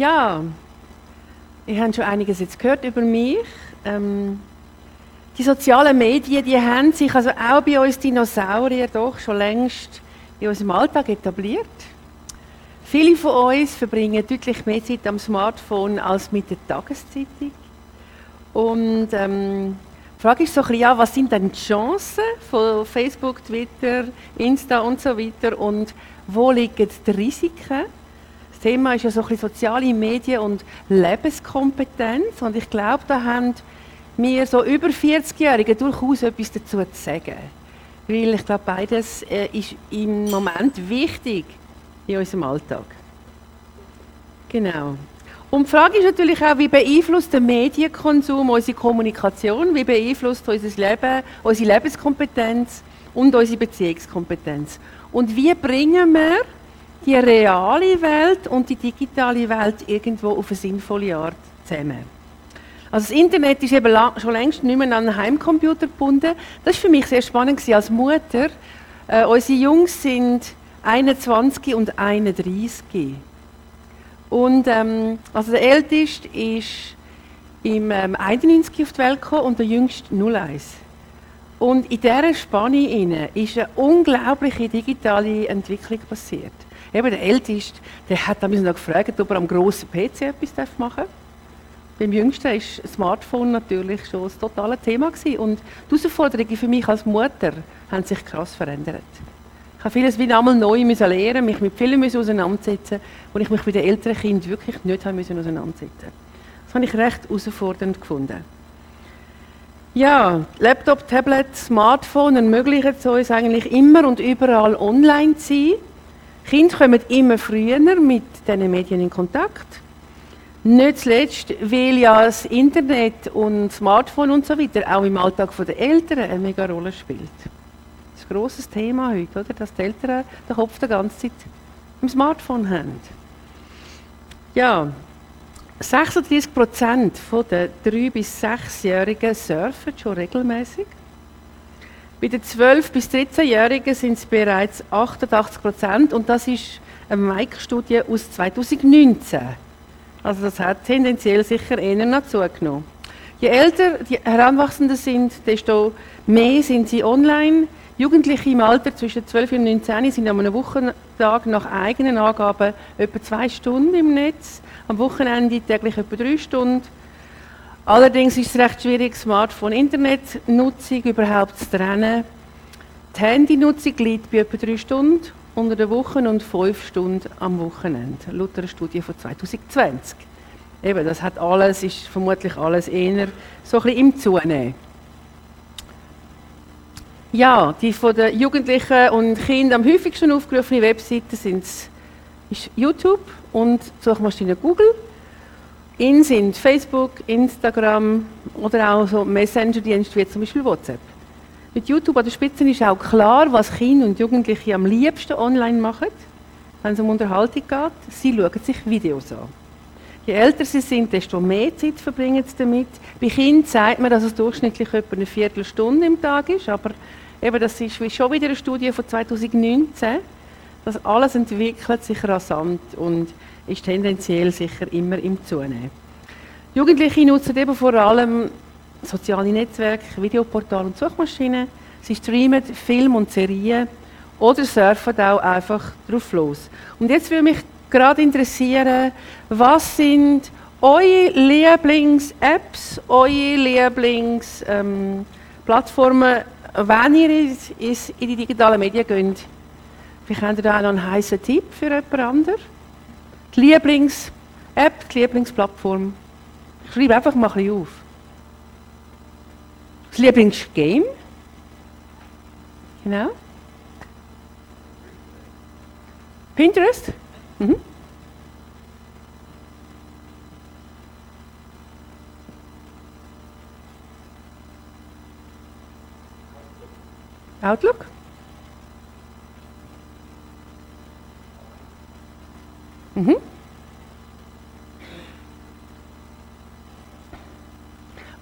Ja, ihr habt schon einiges jetzt gehört über mich. Ähm, die sozialen Medien, die haben sich also auch bei uns Dinosaurier doch schon längst in unserem Alltag etabliert. Viele von uns verbringen deutlich mehr Zeit am Smartphone als mit der Tageszeitung. Und ähm, die Frage ist so ein bisschen, ja, was sind denn die Chancen von Facebook, Twitter, Insta und so weiter und wo liegen die Risiken? Das Thema ist ja so ein bisschen soziale Medien und Lebenskompetenz und ich glaube, da haben wir so über 40-Jährige durchaus etwas dazu zu sagen. Weil ich glaube, beides äh, ist im Moment wichtig in unserem Alltag. Genau. Und die Frage ist natürlich auch, wie beeinflusst der Medienkonsum unsere Kommunikation, wie beeinflusst unser Leben, unsere Lebenskompetenz und unsere Beziehungskompetenz. Und wie bringen wir die reale Welt und die digitale Welt irgendwo auf eine sinnvolle Art zusammen? Also das Internet ist eben schon längst nicht mehr an einen Heimcomputer gebunden. Das war für mich sehr spannend als Mutter. Äh, unsere Jungs sind 21 und 31. Und ähm, also der Älteste ist im ähm, 91 auf die Welt gekommen und der Jüngste 01. Und in dieser Spanne ist eine unglaubliche digitale Entwicklung passiert. Eben der Älteste, der hat dann gefragt, ob er am grossen PC etwas machen darf. Beim Jüngsten das Smartphone natürlich schon das totale Thema. Gewesen. Und die Herausforderungen für mich als Mutter haben sich krass verändert. Ich habe vieles wieder einmal neu müssen lernen, mich mit vielen müssen auseinandersetzen, wo ich mich bei den älteren Kindern wirklich nicht haben müssen auseinandersetzen. Das habe ich recht herausfordernd gefunden. Ja, Laptop, Tablet, Smartphone ermöglichen es uns eigentlich immer und überall online zu sein. Kinder kommen immer früher mit diesen Medien in Kontakt. Nicht zuletzt, weil ja das Internet und Smartphone und so weiter auch im Alltag der Eltern eine mega Rolle spielt. Das ist ein grosses Thema heute, oder? dass die Eltern den Kopf die ganze Zeit im Smartphone haben. Ja, 36 Prozent der 3- bis 6-Jährigen surfen schon regelmäßig. Bei den 12- bis 13-Jährigen sind es bereits 88 Prozent und das ist eine Mike-Studie aus 2019. Also das hat tendenziell sicher eher noch zugenommen. Je älter die Heranwachsenden sind, desto mehr sind sie online. Jugendliche im Alter zwischen 12 und 19 sind an einem Wochentag nach eigenen Angaben etwa zwei Stunden im Netz, am Wochenende täglich etwa drei Stunden. Allerdings ist es recht schwierig, Smartphone-Internetnutzung überhaupt zu trennen. Die Handynutzung liegt bei etwa drei Stunden unter der Woche und fünf Stunden am Wochenende, laut einer Studie von 2020. Eben, das hat alles, ist vermutlich alles eher so ein bisschen im Zunehmen. Ja, die von den Jugendlichen und Kindern am häufigsten aufgerufene Webseiten sind YouTube und Suchmaschine Google. In sind Facebook, Instagram oder auch so Messenger-Dienste wie zum Beispiel WhatsApp. Mit YouTube an der Spitze ist auch klar, was Kinder und Jugendliche am liebsten online machen, wenn es um Unterhaltung geht. Sie schauen sich Videos an. Je älter sie sind, desto mehr Zeit verbringen sie damit. Bei Kindern sagt man, dass es durchschnittlich etwa eine Viertelstunde im Tag ist, aber eben, das ist schon wieder eine Studie von 2019. Das alles entwickelt sich rasant und ist tendenziell sicher immer im Zunehmen. Jugendliche nutzen eben vor allem soziale Netzwerke, Videoportale und Suchmaschinen. Sie streamen Film und Serien oder surfen auch einfach drauf los. Und jetzt würde mich gerade interessieren, was sind eure Lieblings-Apps, eure Lieblings-Plattformen, ähm, wenn ihr in die digitalen Medien geht? Vielleicht habt ihr da noch einen heißen Tipp für jemand anderen? Die Lieblings-App, die Lieblingsplattform. Schreibe einfach mal ein auf. Das Lieblingsgame? Genau. Pinterest? Mhm. Outlook? Mhm.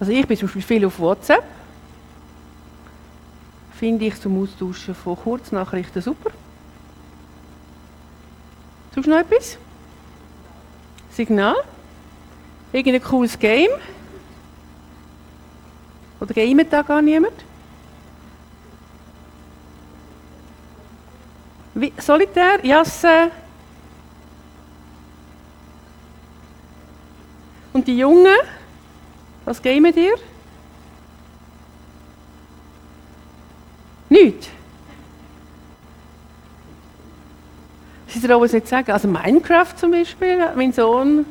Also ich bin zum Beispiel viel auf WhatsApp. Finde ich zum Austauschen von Kurznachrichten super. Du noch etwas? Signal? Irgendein cooles Game? Oder gamet da gar niemand? Wie, Solitär? Jasse? Die Jungen? Was gamen ihr? Nicht. Sie trauen es nicht sagen. Also Minecraft zum Beispiel hat mein Sohn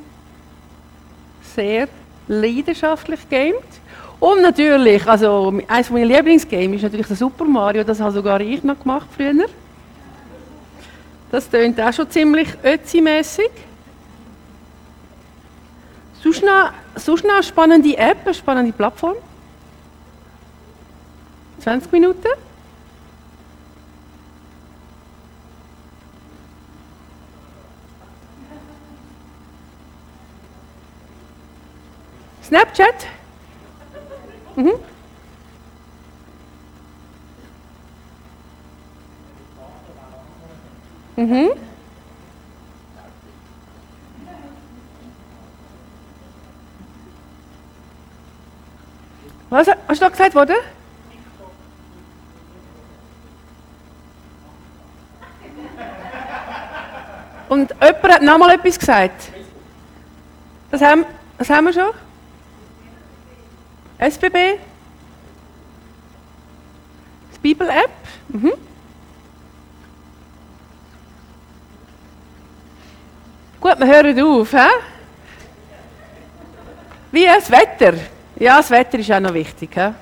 sehr leidenschaftlich gamet. Und natürlich, also eines meiner Lieblingsgames ist natürlich der Super Mario, das habe sogar ich noch gemacht früher. Das tönt auch schon ziemlich ötzi-mässig. Sonst noch, sonst noch spannende App, eine spannende Plattform. 20 Minuten. Snapchat? Mhm. Mhm. Was hast du da gesagt worden? Und jemand hat noch mal etwas gesagt. Das haben, das haben wir schon. SBB? Das Bibel-App? Mhm. Gut, wir hören auf. He? Wie das Wetter? Ja, das Wetter ist auch noch wichtig. He?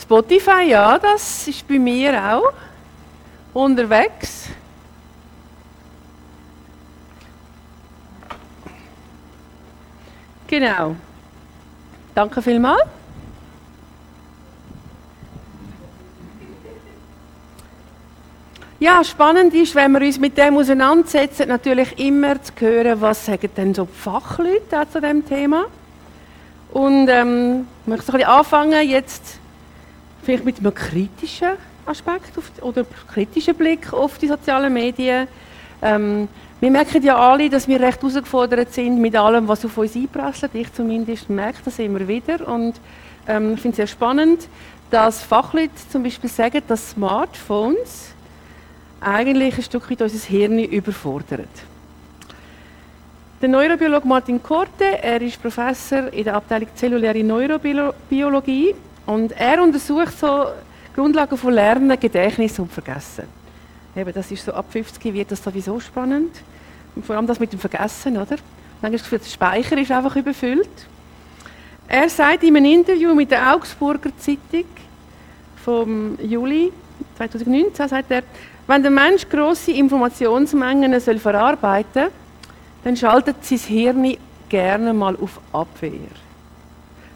Spotify, ja, das ist bei mir auch unterwegs. Genau. Danke vielmals. Ja, spannend ist, wenn wir uns mit dem auseinandersetzen, natürlich immer zu hören, was sagen denn so die Fachleute zu dem Thema. Und ähm, ich möchte ein bisschen anfangen, jetzt vielleicht mit einem kritischen Aspekt auf, oder kritischen Blick auf die sozialen Medien. Ähm, wir merken ja alle, dass wir recht herausgefordert sind mit allem, was auf uns einprasselt. Ich zumindest merke das immer wieder. Und ähm, ich finde es sehr spannend, dass Fachleute zum Beispiel sagen, dass Smartphones eigentlich ein Stück weit unser Hirn überfordern. Der Neurobiologe Martin Korte, er ist Professor in der Abteilung Zelluläre Neurobiologie und er untersucht so Grundlagen von Lernen, Gedächtnis und Vergessen. Eben, das ist so ab 50 wird das sowieso spannend. Und vor allem das mit dem Vergessen, oder? Dann hast du der Speicher ist einfach überfüllt. Er sagt in einem Interview mit der Augsburger Zeitung vom Juli 2019, sagt er, wenn der Mensch große Informationsmengen soll verarbeiten soll, dann schaltet sein Hirn gerne mal auf Abwehr.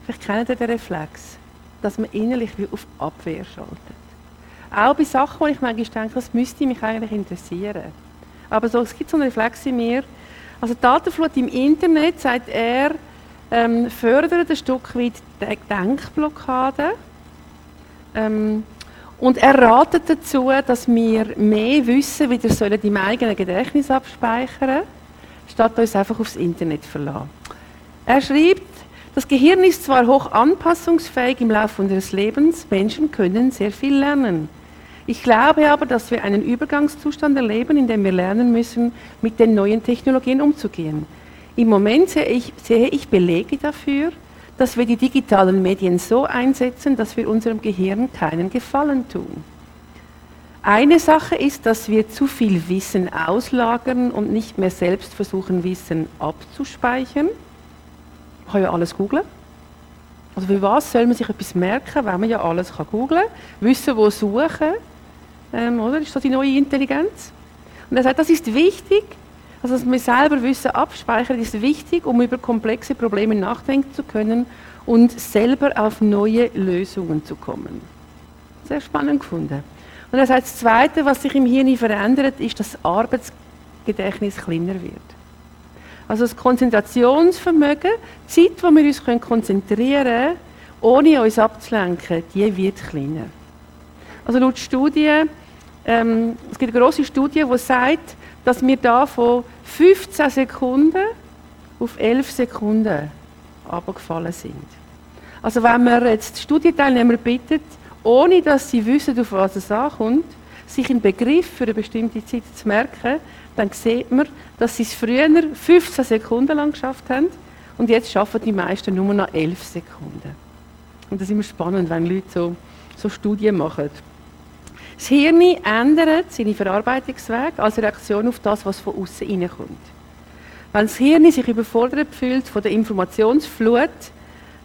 Vielleicht kennt ihr den Reflex, dass man innerlich wie auf Abwehr schaltet. Auch bei Sachen, wo ich manchmal denke, das müsste mich eigentlich interessieren. Aber so, es gibt so einen Reflex in mir. Also Datenflut im Internet, sagt er, ähm, fördert ein Stück weit die Denkblockade. Ähm, und er ratet dazu, dass wir mehr wissen, wie wir im eigenen Gedächtnis abspeichern statt uns einfach aufs Internet zu verlassen. Er schreibt, das Gehirn ist zwar hoch anpassungsfähig im Laufe unseres Lebens, Menschen können sehr viel lernen. Ich glaube aber, dass wir einen Übergangszustand erleben, in dem wir lernen müssen, mit den neuen Technologien umzugehen. Im Moment sehe ich, sehe ich Belege dafür, dass wir die digitalen Medien so einsetzen, dass wir unserem Gehirn keinen Gefallen tun. Eine Sache ist, dass wir zu viel Wissen auslagern und nicht mehr selbst versuchen, Wissen abzuspeichern. Ich kann ja alles googeln. Also für was soll man sich etwas merken, wenn man ja alles googeln kann? Wissen, wo suchen ähm, oder? Ist das die neue Intelligenz? Und er sagt, das ist wichtig, also dass wir selber Wissen abspeichern, ist wichtig, um über komplexe Probleme nachdenken zu können und selber auf neue Lösungen zu kommen. Sehr spannend gefunden. Und er sagt, das Zweite, was sich im Hirn verändert, ist, dass das Arbeitsgedächtnis kleiner wird. Also das Konzentrationsvermögen, die Zeit, wo wir uns konzentrieren können, ohne uns abzulenken, die wird kleiner. Also laut Studien, ähm, es gibt eine große Studie, die sagt, dass wir da von 15 Sekunden auf 11 Sekunden abgefallen sind. Also wenn man jetzt die Studienteilnehmer bittet, ohne dass sie wissen, auf was es ankommt, sich einen Begriff für eine bestimmte Zeit zu merken, dann sieht man, dass sie es früher 15 Sekunden lang geschafft haben und jetzt schaffen die meisten nur noch 11 Sekunden. Und das ist immer spannend, wenn Leute so, so Studien machen. Das Hirn ändert seine Verarbeitungswege als Reaktion auf das, was von außen reinkommt. Wenn das Hirn sich überfordert fühlt von der Informationsflut,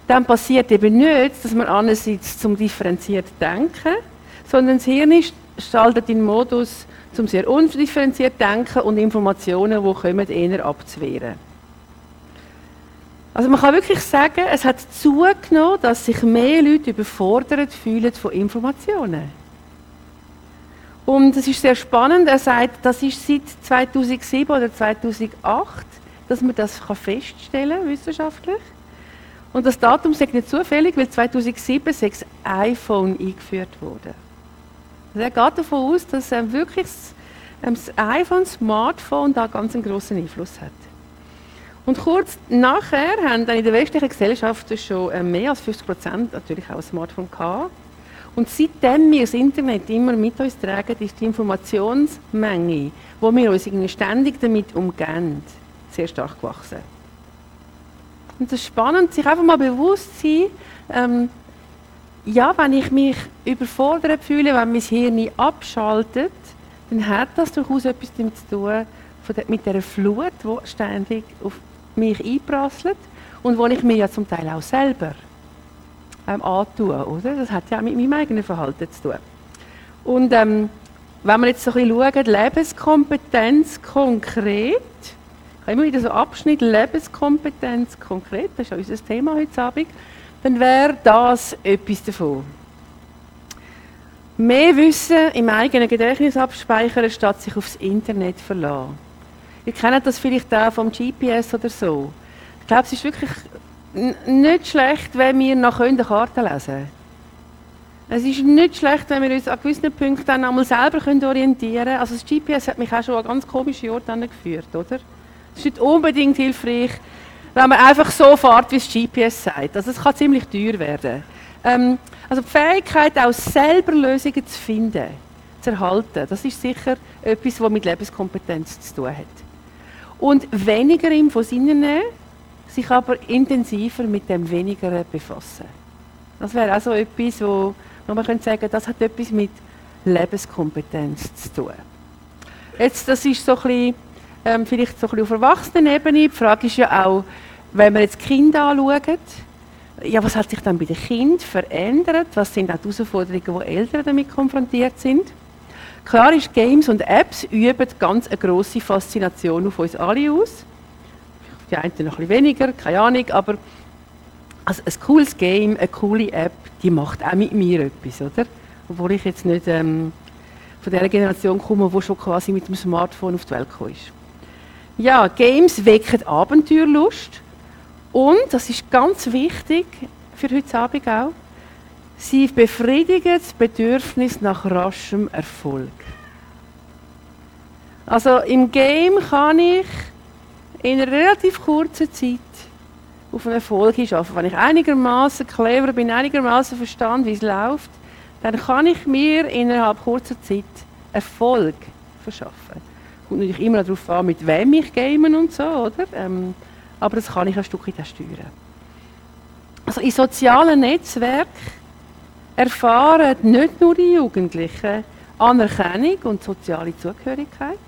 dann passiert eben nicht, dass man einerseits zum differenziert denken, sondern das Hirn schaltet den Modus zum sehr undifferenziert denken und Informationen, die kommen, eher abzuwehren. Also man kann wirklich sagen, es hat zugenommen, dass sich mehr Leute überfordert fühlen von Informationen. Und es ist sehr spannend, er sagt, das ist seit 2007 oder 2008, dass man das feststellen kann, wissenschaftlich. Und das Datum ist nicht zufällig, weil 2007 das iPhone eingeführt wurde. Also er geht davon aus, dass ähm, wirklich das, ähm, iPhone, Smartphone da ganz einen großen Einfluss hat. Und kurz nachher haben dann in der westlichen Gesellschaft schon ähm, mehr als 50 Prozent natürlich auch ein Smartphone gehabt. Und seitdem wir das Internet immer mit uns tragen, ist die Informationsmenge, wo wir uns ständig damit umgehen, sehr stark gewachsen. Und das ist spannend, sich einfach mal bewusst zu sein, ähm, ja, wenn ich mich überfordert fühle, wenn mein Hirn abschaltet, dann hat das durchaus etwas damit zu tun, mit der Flut, die ständig auf mich einprasselt und wo ich mir ja zum Teil auch selber ähm, antue. Oder? Das hat ja auch mit meinem eigenen Verhalten zu tun. Und ähm, wenn wir jetzt so ein bisschen schauen, Lebenskompetenz konkret, ich habe immer wieder so Abschnitt Lebenskompetenz konkret, das ist ja unser Thema heute Abend, dann wäre das etwas davon. Mehr Wissen im eigenen Gedächtnis abspeichern, statt sich aufs Internet verlassen. Ihr kennt das vielleicht auch vom GPS oder so. Ich glaube, es ist wirklich nicht schlecht, wenn wir nach eine Karte lesen können. Es ist nicht schlecht, wenn wir uns an gewissen Punkten dann einmal selber orientieren können. Also das GPS hat mich auch schon an ganz komische Orte geführt, oder? Es ist nicht unbedingt hilfreich, wenn man einfach so fährt, wie das GPS sagt. Also es kann ziemlich teuer werden. Ähm, also die Fähigkeit, auch selber Lösungen zu finden, zu erhalten, das ist sicher etwas, was mit Lebenskompetenz zu tun hat. Und weniger im Sinnen nehmen, sich aber intensiver mit dem Weniger befassen. Das wäre auch so etwas, wo, man könnte sagen, das hat etwas mit Lebenskompetenz zu tun. Jetzt, das ist so ein bisschen, ähm, vielleicht so ein bisschen auf Erwachsenenebene. Die Frage ist ja auch, wenn wir jetzt Kinder anschauen, ja, was hat sich dann bei den Kindern verändert? Was sind auch die Herausforderungen, wo Eltern damit konfrontiert sind? Klar ist, Games und Apps üben ganz eine grosse Faszination auf uns alle aus die einen noch ein weniger, keine Ahnung, aber also ein cooles Game, eine coole App, die macht auch mit mir etwas, oder? Obwohl ich jetzt nicht ähm, von der Generation komme, die schon quasi mit dem Smartphone auf die Welt gekommen ist. Ja, Games wecken Abenteuerlust und, das ist ganz wichtig für heute Abend auch, sie befriedigen das Bedürfnis nach raschem Erfolg. Also im Game kann ich in einer relativ kurzen Zeit auf einen Erfolg arbeiten. Wenn ich einigermaßen clever bin, einigermaßen verstand, wie es läuft, dann kann ich mir innerhalb kurzer Zeit Erfolg verschaffen. Kommt natürlich immer darauf an, mit wem ich game und so, oder? Ähm, aber das kann ich ein Stückchen steuern. Also in sozialen Netzwerken erfahren nicht nur die Jugendlichen Anerkennung und soziale Zugehörigkeit,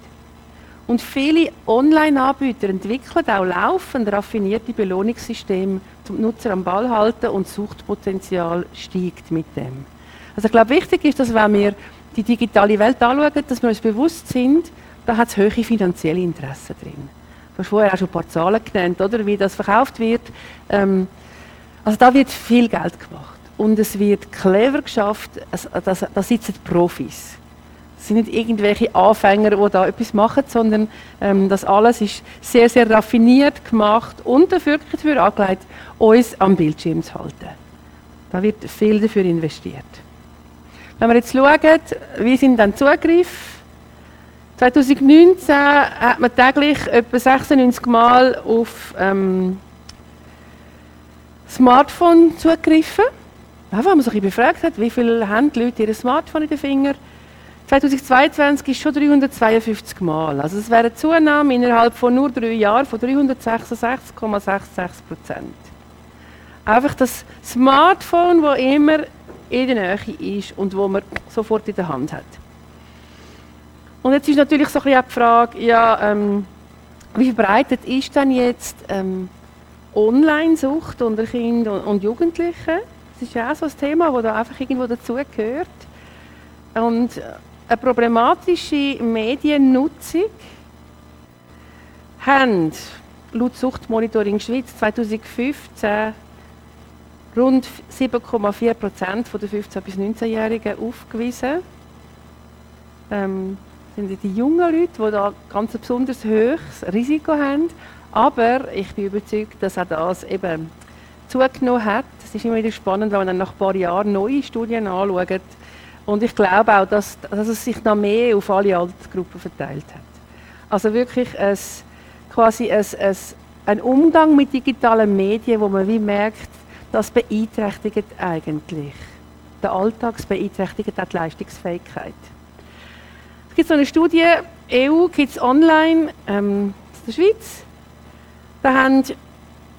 und viele Online-Anbieter entwickeln auch laufend raffinierte Belohnungssysteme, zum Nutzer am Ball halten und Suchtpotenzial steigt mit dem. Also ich glaube, wichtig ist, dass wenn wir die digitale Welt anschauen, dass wir uns bewusst sind, da hat es hohe finanzielle Interessen drin. Du hast vorher auch schon ein paar Zahlen genannt, oder, wie das verkauft wird. Ähm, also da wird viel Geld gemacht und es wird clever geschafft, also, da sitzen Profis. Es sind nicht irgendwelche Anfänger, die da etwas machen, sondern ähm, das alles ist sehr, sehr raffiniert gemacht und dafür, dafür angelegt, uns am Bildschirm zu halten. Da wird viel dafür investiert. Wenn wir jetzt schauen, wie sind dann Zugriff? 2019 hat man täglich etwa 96 Mal auf ähm, Smartphone zugegriffen. Weil man sich befragt hat, wie viele haben die Leute ihr Smartphone in den Fingern. 2022 ist schon 352 Mal. Also es wäre eine Zunahme innerhalb von nur drei Jahren von 366,66 Prozent. Einfach das Smartphone, das immer in der Nähe ist und wo man sofort in der Hand hat. Und jetzt ist natürlich so ein bisschen die Frage, ja, ähm, wie verbreitet ist denn jetzt ähm, Online-Sucht unter Kindern und, Jugendlichen? Das ist ja auch so ein Thema, das da einfach irgendwo dazugehört. Und eine problematische Mediennutzung haben laut Suchtmonitoring Schweiz 2015 rund 7,4 Prozent der 15- bis 19-Jährigen aufgewiesen. Ähm, sind die jungen Leute, die da ganz ein besonders hohes Risiko haben. Aber ich bin überzeugt, dass auch das eben zugenommen hat. Es ist immer wieder spannend, wenn man dann nach ein paar Jahren neue Studien anschaut. Und ich glaube auch, dass, dass es sich noch mehr auf alle Altersgruppen verteilt hat. Also wirklich ein, quasi ein, ein, ein Umgang mit digitalen Medien, wo man wie merkt, das beeinträchtigt eigentlich. Der Alltag beeinträchtigt auch die Leistungsfähigkeit. Es gibt so eine Studie, EU Kids Online ähm, in der Schweiz. Da haben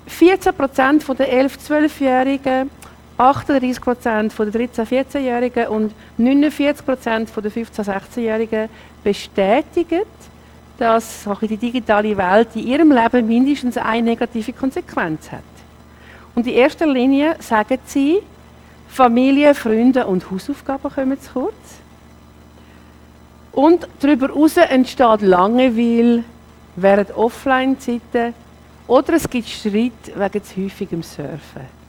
14 Prozent der 11-, 12-Jährigen, 38 Prozent der 13-, 14-Jährigen und 49 Prozent der 15-, 16-Jährigen bestätigt, dass die digitale Welt in ihrem Leben mindestens eine negative Konsequenz hat. Und in erster Linie sagen sie, Familie, Freunde und Hausaufgaben kommen zu kurz. Und darüber hinaus entsteht Langeweile während Offline-Zeiten oder es gibt Streit wegen zu häufigem Surfen.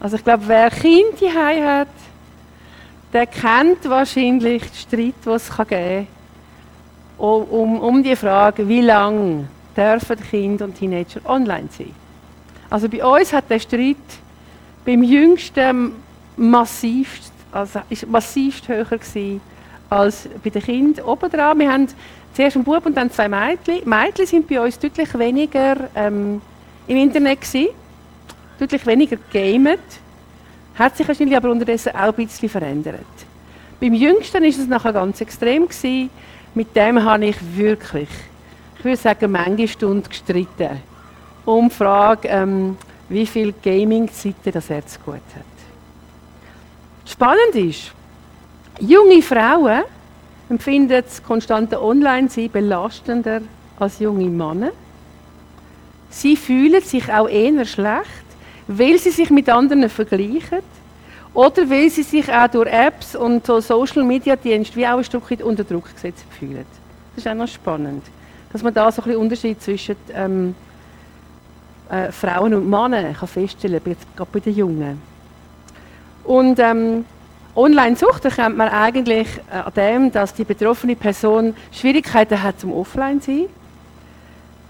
Also ich glaube, wer Kind hier hat, der kennt wahrscheinlich den Streit, den es geben kann, um, um die Frage, wie lange dürfen Kinder und Teenager online sein. Also bei uns hat der Streit beim Jüngsten massivst, also ist massivst höher gewesen als bei den Kindern obendran. Wir haben zuerst einen Bub und dann zwei Mädchen. Mädchen sind bei uns deutlich weniger ähm, im Internet gewesen, deutlich weniger gamet. Hat sich wahrscheinlich aber unterdessen auch ein bisschen verändert. Beim Jüngsten ist es nachher ganz extrem gewesen. Mit dem habe ich wirklich, ich würde sagen, manche Stunden gestritten um die Frage, ähm, wie viel Gaming-Zeiten das er zu gut hat. Spannend ist, junge Frauen empfinden das konstante Online-Sein belastender als junge Männer. Sie fühlen sich auch eher schlecht, weil sie sich mit anderen vergleichen oder weil sie sich auch durch Apps und so Social-Media-Dienste wie auch ein Stück weit unter Druck gesetzt fühlen. Das ist auch noch spannend, dass man da so ein bisschen Unterschied zwischen ähm, äh, Frauen und Männer kann feststellen kann, gerade bei den Jungen. Und ähm, Online-Sucht erkennt man eigentlich äh, an dem, dass die betroffene Person Schwierigkeiten hat zum Offline-Sein.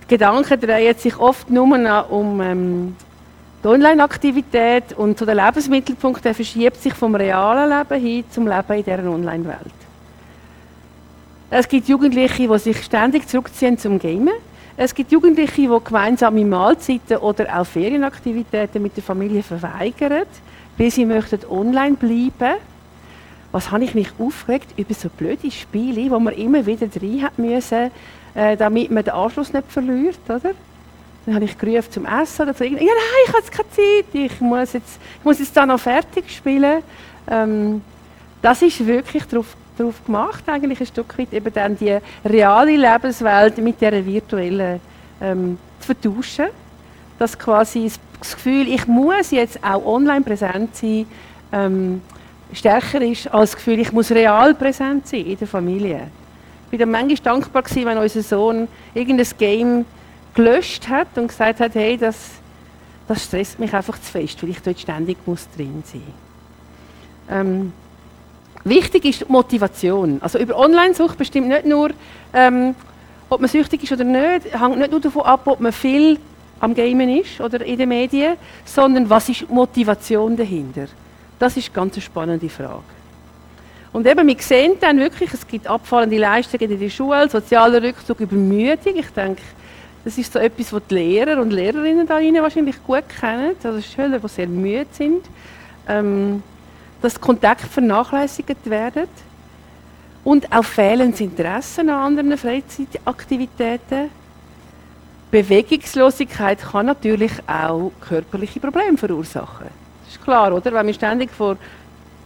Die Gedanken drehen sich oft nur noch um ähm, die Online-Aktivität und zu den Lebensmittelpunkten verschiebt sich vom realen Leben hin zum Leben in dieser Online-Welt. Es gibt Jugendliche, die sich ständig zurückziehen zum Gamen. Es gibt Jugendliche, die gemeinsame Mahlzeiten oder auch Ferienaktivitäten mit der Familie verweigern, weil sie möchten online bleiben. Was habe ich mich aufgeregt über so blöde Spiele, wo man immer wieder rein hat müssen, äh, damit man den Anschluss nicht verliert, oder? Dann habe ich gerufen zum Essen oder so. Ja, nein, ich habe jetzt keine Zeit. Ich muss jetzt, ich muss jetzt da noch fertig spielen. Ähm, das ist wirklich darauf darauf gemacht, eigentlich ein Stück weit eben dann die reale Lebenswelt mit der virtuellen ähm, zu vertauschen. Dass quasi das Gefühl, ich muss jetzt auch online präsent sein, ähm, stärker ist als das Gefühl, ich muss real präsent sein in der Familie. Ich war dann manchmal dankbar gewesen, wenn unser Sohn irgendein Game gelöscht hat und gesagt hat, hey, das, das stresst mich einfach zu fest, weil ich dort ständig muss drin sein. Ähm, Wichtig ist Motivation. Also über Online-Sucht bestimmt nicht nur, ähm, ob man süchtig ist oder nicht, hängt nicht nur davon ab, ob man viel am Gamen ist oder in den Medien, sondern was ist Motivation dahinter? Das ist eine ganz spannende Frage. Und eben, wir sehen dann wirklich, es gibt abfallende Leistungen in der Schule, sozialer Rückzug, Übermüdung. Ich denke, das ist so etwas, was die Lehrer und Lehrerinnen da wahrscheinlich gut kennen. Also Schüler, die sehr müde sind. Ähm, dass Kontakte vernachlässigt werden. Und auch fehlendes Interesse an anderen Freizeitaktivitäten. Bewegungslosigkeit kann natürlich auch körperliche Probleme verursachen. Das ist klar, oder? Wenn wir ständig vor,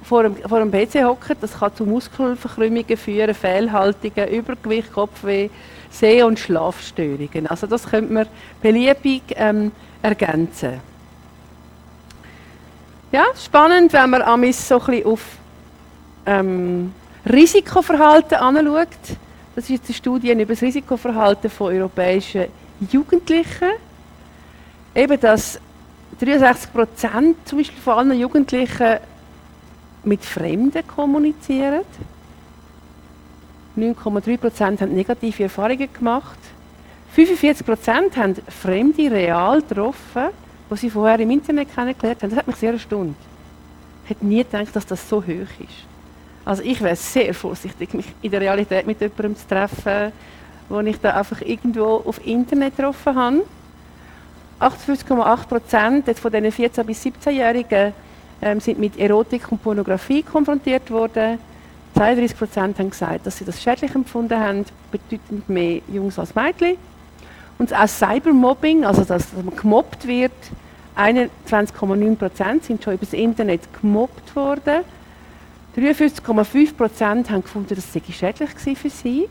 vor, einem, vor einem PC hocken, das kann zu Muskelverkrümmungen führen, Fehlhaltungen, Übergewicht, Kopfweh, Seh- und Schlafstörungen. Also das könnte man beliebig ähm, ergänzen. Ja, spannend, wenn man amis so ein bisschen auf ähm, Risikoverhalten anschaut. Das ist jetzt eine Studie über das Risikoverhalten von europäischen Jugendlichen. Eben, dass 63 Prozent zum Beispiel von allen Jugendlichen mit Fremden kommunizieren. 9,3 Prozent haben negative Erfahrungen gemacht. 45 Prozent haben Fremde real getroffen, die sie vorher im Internet kennengelernt haben. Das hat mich sehr erstaunt. Ich hätte nie gedacht, dass das so hoch ist. Also ich wäre sehr vorsichtig, mich in der Realität mit jemandem zu treffen, wo ich da einfach irgendwo auf Internet getroffen habe. 58,8 Prozent von diesen 14- bis 17-Jährigen ähm, sind mit Erotik und Pornografie konfrontiert worden. 32 Prozent haben gesagt, dass sie das schädlich empfunden haben, bedeutend mehr Jungs als Mädchen. Und auch Cybermobbing, also dass man gemobbt wird, 21,9 Prozent sind schon über das Internet gemobbt worden. 53,5 Prozent haben gefunden, dass es schädlich war für sie.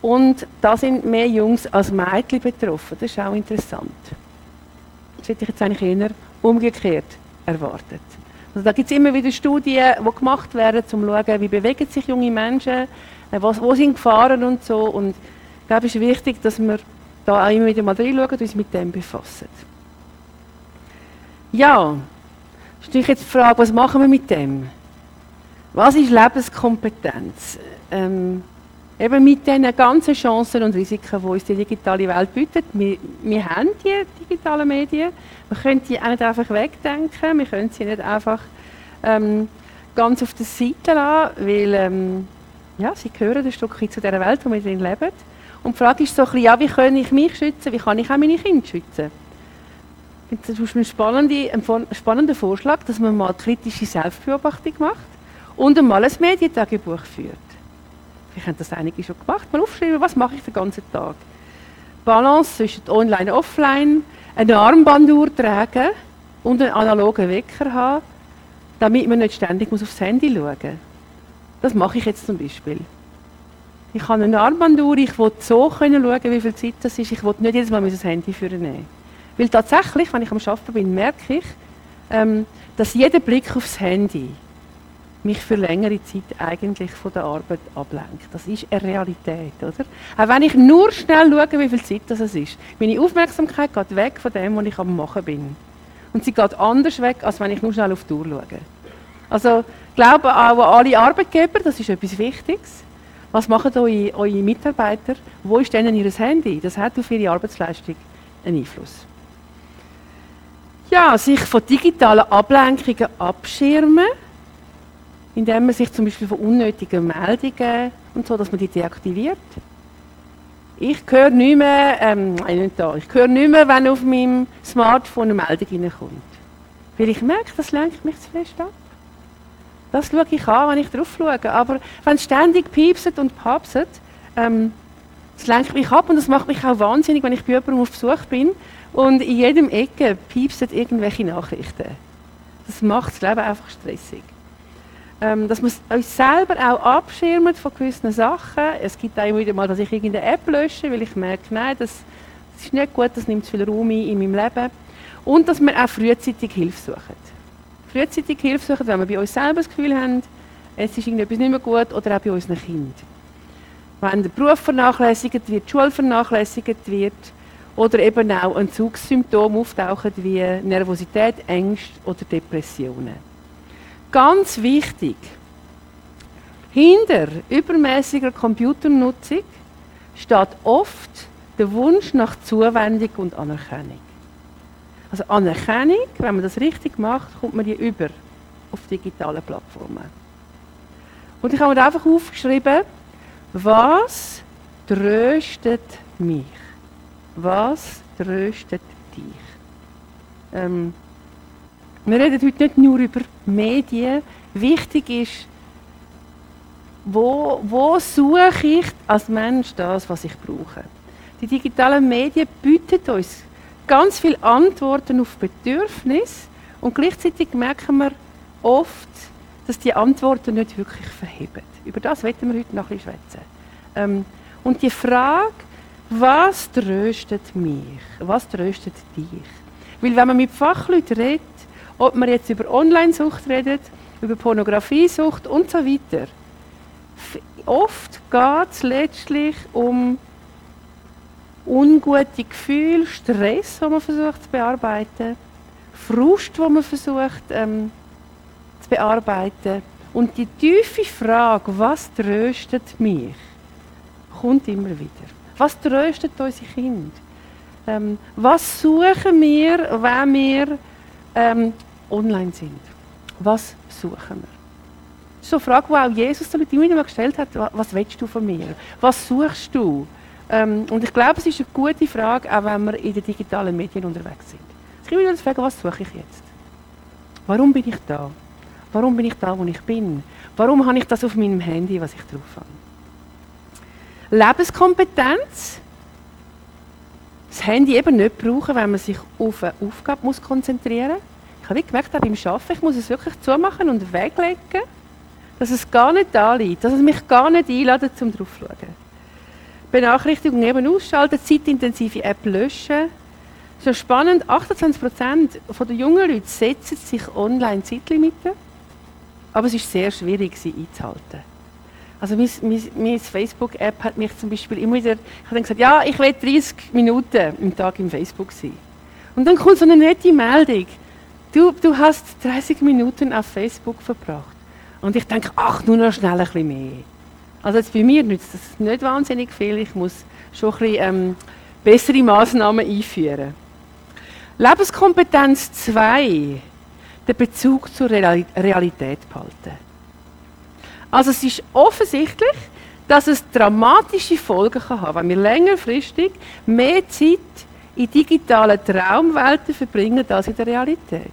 Und da sind mehr Jungs als Mädchen betroffen. Das ist auch interessant. Das hätte ich jetzt eigentlich eher umgekehrt erwartet. Also da gibt es immer wieder Studien, die gemacht werden, um zu schauen, wie bewegen sich junge Menschen, äh, was, wo sind Gefahren und so. Und ich glaube, es ist wichtig, dass wir da auch immer wieder mal reinschauen und uns mit dem befassen. Ja, ist natürlich jetzt die Frage, was machen wir mit dem? Was ist Lebenskompetenz? Ähm, eben mit diesen ganzen Chancen und Risiken, die uns die digitale Welt bietet. Wir, wir haben die digitalen Medien. Wir können die auch nicht einfach wegdenken. Wir können sie nicht einfach ähm, ganz auf der Seite lassen, weil ähm, ja, sie gehören ein Stück zu der Welt, in der wir drin leben. Und die Frage ist so ein bisschen, ja, wie kann ich mich schützen? Wie kann ich auch meine Kinder schützen? Das ist ein spannender, Vorschlag, dass man mal kritische Selbstbeobachtung macht und einmal ein Medientagebuch führt. Ich habe das einige schon gemacht. Mal aufschreiben, was mache ich den ganzen Tag. Balance zwischen Online und Offline, eine Armbanduhr tragen und einen analogen Wecker haben, damit man nicht ständig aufs Handy schauen muss. Das mache ich jetzt zum Beispiel. Ich habe eine Armbanduhr, ich will so können schauen, wie viel Zeit das ist. Ich will nicht jedes Mal das Handy führen Weil tatsächlich, wenn ich am Arbeiten bin, merke ich, ähm, dass jeder Blick aufs Handy mich für längere Zeit eigentlich von der Arbeit ablenkt. Das ist eine Realität, oder? Auch wenn ich nur schnell schaue, wie viel Zeit das ist. Meine Aufmerksamkeit geht weg von dem, was ich am machen bin. Und sie geht anders weg, als wenn ich nur schnell auf die Uhr schaue. Also, ich glaube auch alle Arbeitgeber, das ist etwas Wichtiges. Was machen eure, eure Mitarbeiter? Wo ist denn ihr Handy? Das hat auf ihre Arbeitsleistung einen Einfluss. Ja, sich von digitalen Ablenkungen abschirmen indem man sich zum Beispiel von unnötigen Meldungen und so, dass man die deaktiviert. Ich höre nicht mehr, ähm, nicht da, ich höre nicht mehr, wenn auf meinem Smartphone eine Meldung reinkommt. Weil ich merke, das lenkt mich zu fest ab. Das schaue ich an, wenn ich drauf schaue. Aber wenn es ständig piepset und papset, ähm, das lenkt mich ab und das macht mich auch wahnsinnig, wenn ich bei jemandem auf Besuch bin und in jedem Ecke piepset irgendwelche Nachrichten. Das macht das Leben einfach stressig ähm, dass wir uns selber auch abschirmen von gewissen Sachen. Es gibt auch immer wieder mal, dass ich irgendeine App lösche, weil ich merke, nein, das, das ist nicht gut, das nimmt zu viel Raum ein in meinem Leben. Und dass wir auch frühzeitig Hilfe suchen. Frühzeitig Hilfe suchen, wenn wir bei uns selber das Gefühl haben, es ist irgendetwas nicht mehr gut oder auch bei unseren Kindern. Wenn der Beruf vernachlässigt wird, die Schule vernachlässigt wird oder eben auch ein Zugssymptom auftauchen wie Nervosität, Ängste oder Depressionen. Ganz wichtig, hinter übermäßiger Computernutzung steht oft der Wunsch nach Zuwendung und Anerkennung. Also Anerkennung, wenn man das richtig macht, kommt man die über auf digitalen Plattformen. Und ich habe mir einfach aufgeschrieben, was tröstet mich? Was tröstet dich? Ähm, wir reden heute nicht nur über Medien. Wichtig ist, wo, wo suche ich als Mensch das, was ich brauche? Die digitalen Medien bieten uns ganz viele Antworten auf Bedürfnisse und gleichzeitig merken wir oft, dass die Antworten nicht wirklich verheben. Über das werden wir heute noch ein bisschen schwätzen. Ähm, und die Frage, was tröstet mich? Was tröstet dich? Weil wenn man mit Fachleuten redet, ob man jetzt über Online-Sucht redet, über Pornografiesucht und so weiter, oft geht es letztlich um ungute Gefühle, Stress, den man versucht zu bearbeiten, Frust, den man versucht ähm, zu bearbeiten. Und die tiefe Frage, was tröstet mich, kommt immer wieder. Was tröstet unsere Kinder? Ähm, was suchen wir, wenn wir ähm, online sind? Was suchen wir? Das ist eine Frage, die auch Jesus damit immer wieder gestellt hat. Was willst du von mir? Was suchst du? Ähm, und ich glaube, es ist eine gute Frage, auch wenn wir in den digitalen Medien unterwegs sind. Ich kann mich fragen, was suche ich jetzt? Warum bin ich da? Warum bin ich da, wo ich bin? Warum habe ich das auf meinem Handy, was ich drauf habe? Lebenskompetenz. Das Handy eben nicht brauchen, wenn man sich auf eine Aufgabe muss konzentrieren muss. Ich habe gemerkt, auch beim Arbeiten, ich muss es wirklich zumachen und weglegen, dass es gar nicht da liegt, dass es mich gar nicht einladet, zum drauf zu schauen. Benachrichtigungen eben ausschalten, zeitintensive App löschen. So spannend, 28% der jungen Leute setzen sich online Zeitlimiten, aber es ist sehr schwierig, sie einzuhalten. Also meine, meine, meine Facebook-App hat mich zum Beispiel immer wieder, ich habe dann gesagt, ja, ich will 30 Minuten im Tag im Facebook sein. Und dann kommt so eine nette Meldung, du, du hast 30 Minuten auf Facebook verbracht. Und ich denke, ach, nur noch schnell ein bisschen mehr. Also jetzt bei mir nützt das nicht wahnsinnig viel. Ich muss schon ein bisschen ähm, bessere Maßnahmen einführen. Lebenskompetenz 2. Den Bezug zur Realität behalten. Also es ist offensichtlich, dass es dramatische Folgen kann haben, wenn wir längerfristig mehr Zeit in digitalen Traumwelten verbringen als in der Realität.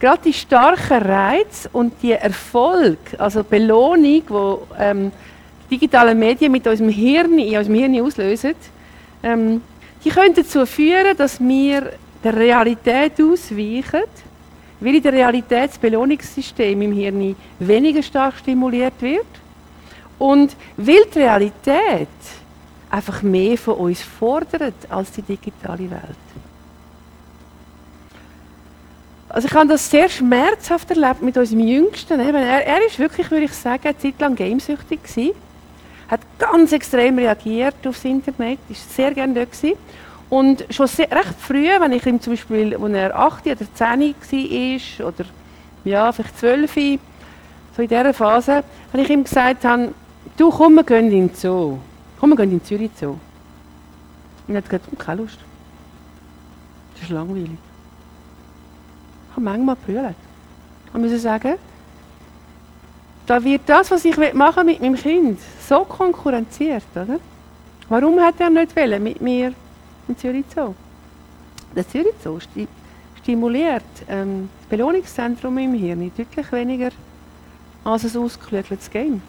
Gerade die starken Reize und die Erfolg, also Belohnung, wo ähm, digitale Medien mit unserem Hirn, in unserem Hirn auslösen, ähm, die können dazu führen, dass wir der Realität ausweichen, weil in der Realität das Belohnungssystem im Hirn weniger stark stimuliert wird und weil die Realität einfach mehr von uns fordert als die digitale Welt. Also ich habe das sehr schmerzhaft erlebt mit unserem Jüngsten. Er, er ist wirklich, würde ich sagen, eine Zeit lang gamesüchtig gewesen. Hat ganz extrem reagiert aufs Internet, ist sehr gerne dort gewesen. Und schon sehr, recht früh, wenn ich ihm zum Beispiel, als er 8 oder 10 war, oder ja, vielleicht 12, so in dieser Phase, wenn ich ihm gesagt habe, du komm, wir gehen in den Zoo. Komm, wir gehen in Zürich Zoo. Und er hat gesagt, keine Lust. Das ist langweilig. Ich habe manchmal gebrüllt. Ich musste sagen, da wird das, was ich machen mit meinem Kind, so konkurrenziert, oder? Warum hat er nicht mit mir in Zürich Zoo? Der Zürich Zoo stimuliert ähm, das Belohnungszentrum im Hirn deutlich weniger als ein ausgeklügeltes Game.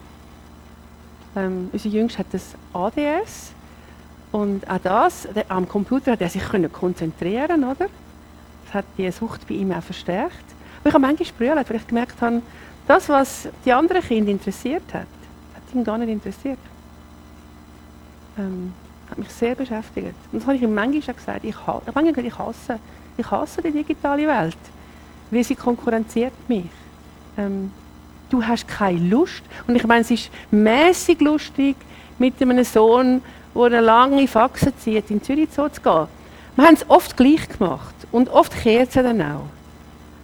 Ähm, unser Jüngster hat das ADS und auch das, der, am Computer hat er sich können konzentrieren, oder? hat die Sucht bei ihm auch verstärkt. Aber ich habe manchmal gebrüllt, weil ich gemerkt habe, das, was die anderen Kinder interessiert hat, hat ihn gar nicht interessiert. Ähm, hat mich sehr beschäftigt. Und das habe ich ihm manchmal auch gesagt. Ich, manchmal, ich, hasse, ich hasse die digitale Welt, weil sie konkurrenziert mich. Ähm, du hast keine Lust. Und ich meine, es ist mäßig lustig, mit einem Sohn, der eine lange Faxe zieht, in Zürich zu gehen. Wir haben es oft gleich gemacht und oft kehrt es dann auch.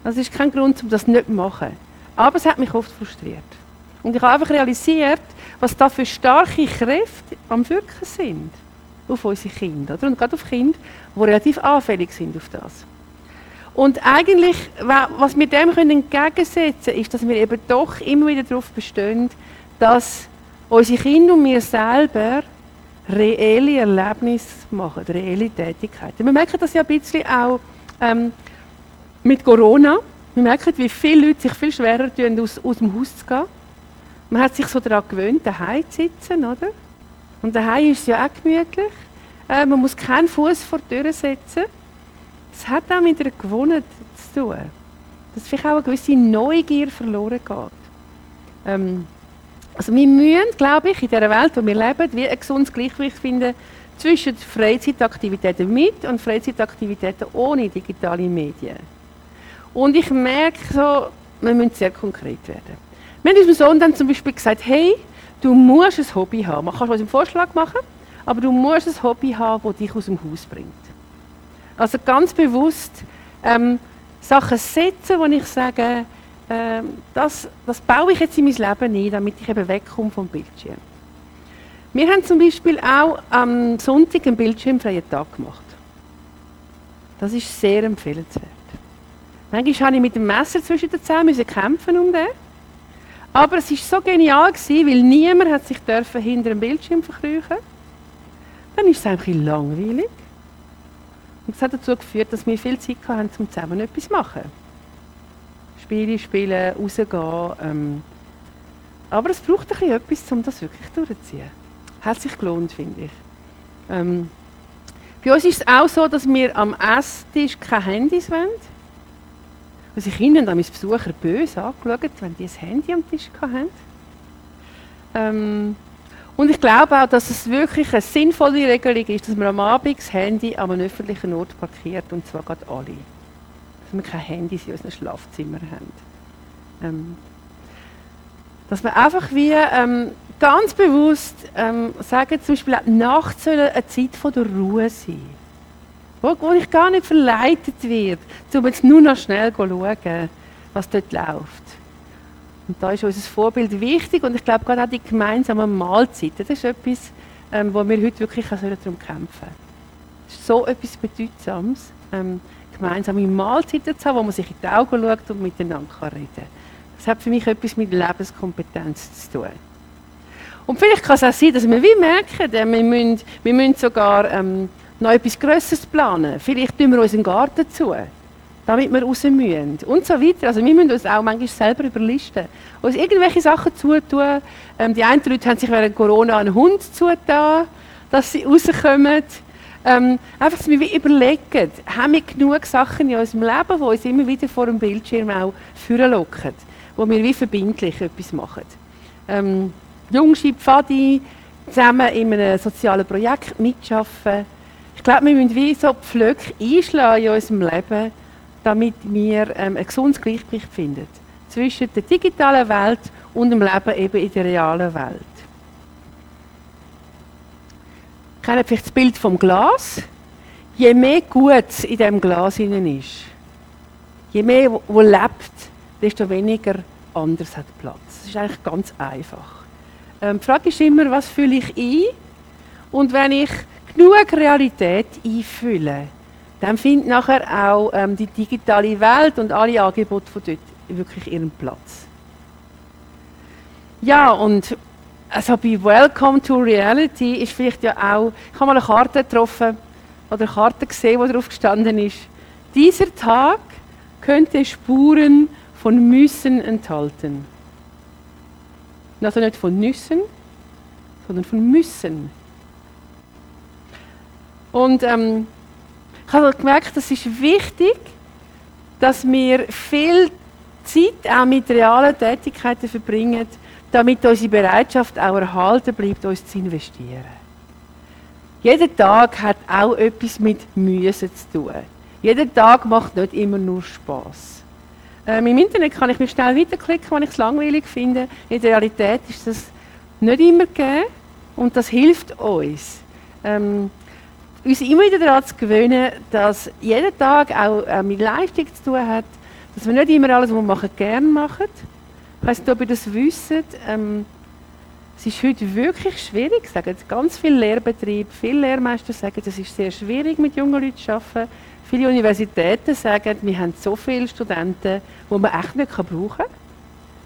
Das ist kein Grund, um das nicht zu machen. Aber es hat mich oft frustriert. Und ich habe einfach realisiert, was da für starke Kräfte am Wirken sind auf unsere Kinder. Oder? Und gerade auf Kinder, die relativ anfällig sind auf das. Und eigentlich, was wir dem entgegensetzen können, ist, dass wir eben doch immer wieder darauf bestehen, dass unsere Kinder und wir selber reelle Erlebnisse machen, reelle Tätigkeiten. Wir merken das ja ein bisschen auch ähm, mit Corona. Wir merken, wie viele Leute sich viel schwerer tun, aus, aus dem Haus zu gehen. Man hat sich so daran gewöhnt, daheim zu sitzen, oder? Und daheim ist es ja auch gemütlich. Äh, man muss keinen Fuß vor die Tür setzen. Das hat auch mit einer Gewohnheit zu tun. Dass vielleicht auch eine gewisse Neugier verloren geht. Ähm, also wir müssen, glaube ich, in der Welt, in der wir leben, wie ein gesundes Gleichgewicht finden zwischen Freizeitaktivitäten mit und Freizeitaktivitäten ohne digitale Medien. Und ich merke so, wir müssen sehr konkret werden. Wir haben unserem Sohn dann zum Beispiel gesagt, hey, du musst ein Hobby haben. Man kann uns einen Vorschlag machen, aber du musst ein Hobby haben, das dich aus dem Haus bringt. Also ganz bewusst ähm, Sachen setzen, wo ich sage, äh, das, das baue ich jetzt in mein Leben ein, damit ich eben wegkomme vom Bildschirm. Wir haben zum Beispiel auch am Sonntag einen bildschirmfreien Tag gemacht. Das ist sehr empfehlenswert. Manchmal habe ich mit dem Messer zwischen den Zähnen kämpfen um den. Aber es war so genial, gewesen, weil niemand hat sich dürfen hinter dem Bildschirm verkrüchen Dann ist es eigentlich langweilig. Und das hat dazu geführt, dass wir viel Zeit hatten, um zusammen etwas zu machen. Spiele spielen, rausgehen. Ähm. Aber es braucht ein bisschen etwas, um das wirklich durchzuziehen. Hat sich gelohnt, finde ich. Ähm. Bei uns ist es auch so, dass wir am Esstisch keine Handys wollen. Unsere Kinder haben uns Besucher böse angeschaut, wenn die ein Handy am Tisch hatten. Ähm, und ich glaube auch, dass es wirklich eine sinnvolle Regelung ist, dass man am Abend das Handy an einem öffentlichen Ort parkiert, und zwar gerade alle. Dass wir keine Handys in unseren Schlafzimmern haben. Ähm, dass wir einfach wie ähm, ganz bewusst ähm, sagen, zum Beispiel nachts soll eine Zeit der Ruhe sein wo, wo ich gar nicht verleitet werde, um jetzt nur noch schnell zu schauen, was dort läuft. Und da ist unser Vorbild wichtig und ich glaube gerade auch die gemeinsamen Mahlzeiten, das ist etwas, ähm, wo wir heute wirklich darum kämpfen sollen. Das ist so etwas Bedeutsames, ähm, gemeinsame Mahlzeiten zu haben, wo man sich in die Augen schaut und miteinander reden kann. Das hat für mich etwas mit Lebenskompetenz zu tun. Und vielleicht kann es auch sein, dass wir wie merken, äh, wir, müssen, wir müssen sogar ähm, noch etwas Größeres planen. Vielleicht tun wir uns einen Garten zu, damit wir raus müssen. Und so weiter. Also wir müssen uns auch manchmal selber überlisten. Uns irgendwelche Sachen zutun. Ähm, die einen Leute haben sich während Corona einen Hund zugetan, dass sie rauskommen. Ähm, einfach, dass wir überlegen, haben wir genug Sachen in unserem Leben, die uns immer wieder vor dem Bildschirm auch locken, wo wir wie verbindlich etwas machen. Ähm, Jungschi, Pfadi, zusammen in einem sozialen Projekt mitschaffen ich glaube, wir müssen wie so Pflöcke einschlagen in unserem Leben, damit wir ähm, ein gesundes Gleichgewicht finden zwischen der digitalen Welt und dem Leben eben in der realen Welt. Kennt vielleicht das Bild vom Glas? Je mehr Gutes in dem Glas ist, je mehr wo lebt, desto weniger anders hat Platz. Das ist eigentlich ganz einfach. Ähm, die Frage ist immer, was fühle ich ein? Und wenn ich genug Realität einfüllen, dann findet nachher auch ähm, die digitale Welt und alle Angebote von dort wirklich ihren Platz. Ja, und also bei Welcome to Reality ist vielleicht ja auch, ich habe mal eine Karte getroffen oder eine Karte gesehen, wo drauf gestanden ist, dieser Tag könnte Spuren von Müssen enthalten. Also nicht von Nüssen, sondern von Müssen. Und ähm, ich habe gemerkt, es ist wichtig, dass wir viel Zeit auch mit realen Tätigkeiten verbringen, damit unsere Bereitschaft auch erhalten bleibt, uns zu investieren. Jeder Tag hat auch etwas mit Müssen zu tun. Jeder Tag macht nicht immer nur Spaß. Ähm, Im Internet kann ich mich schnell weiterklicken, wenn ich es langweilig finde. In der Realität ist das nicht immer gegeben und das hilft uns. Ähm, uns immer wieder daran zu gewöhnen, dass jeder Tag auch äh, mit Leistung zu tun hat, dass wir nicht immer alles, was wir machen, gerne machen. Ich weiss nicht, ob ihr das wisst. Ähm, Es ist heute wirklich schwierig, sagen ganz viele Lehrbetriebe, viele Lehrmeister sagen, es ist sehr schwierig, mit jungen Leuten zu arbeiten. Viele Universitäten sagen, wir haben so viele Studenten, die man echt nicht brauchen kann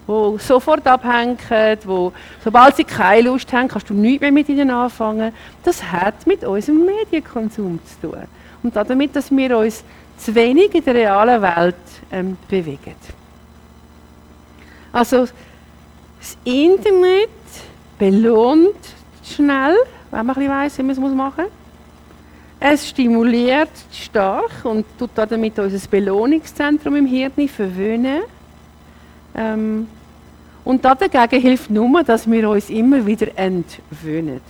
die sofort abhängen, wo, sobald sie keine Lust haben, kannst du nichts mehr mit ihnen anfangen. Das hat mit unserem Medienkonsum zu tun. Und damit, dass wir uns zu wenig in der realen Welt ähm, bewegen. Also, das Internet belohnt schnell, wenn man ein weiss, wie man es machen muss. Es stimuliert stark und tut damit unser Belohnungszentrum im Hirn verwöhnen. Ähm, und dagegen hilft nur, dass wir uns immer wieder entwöhnen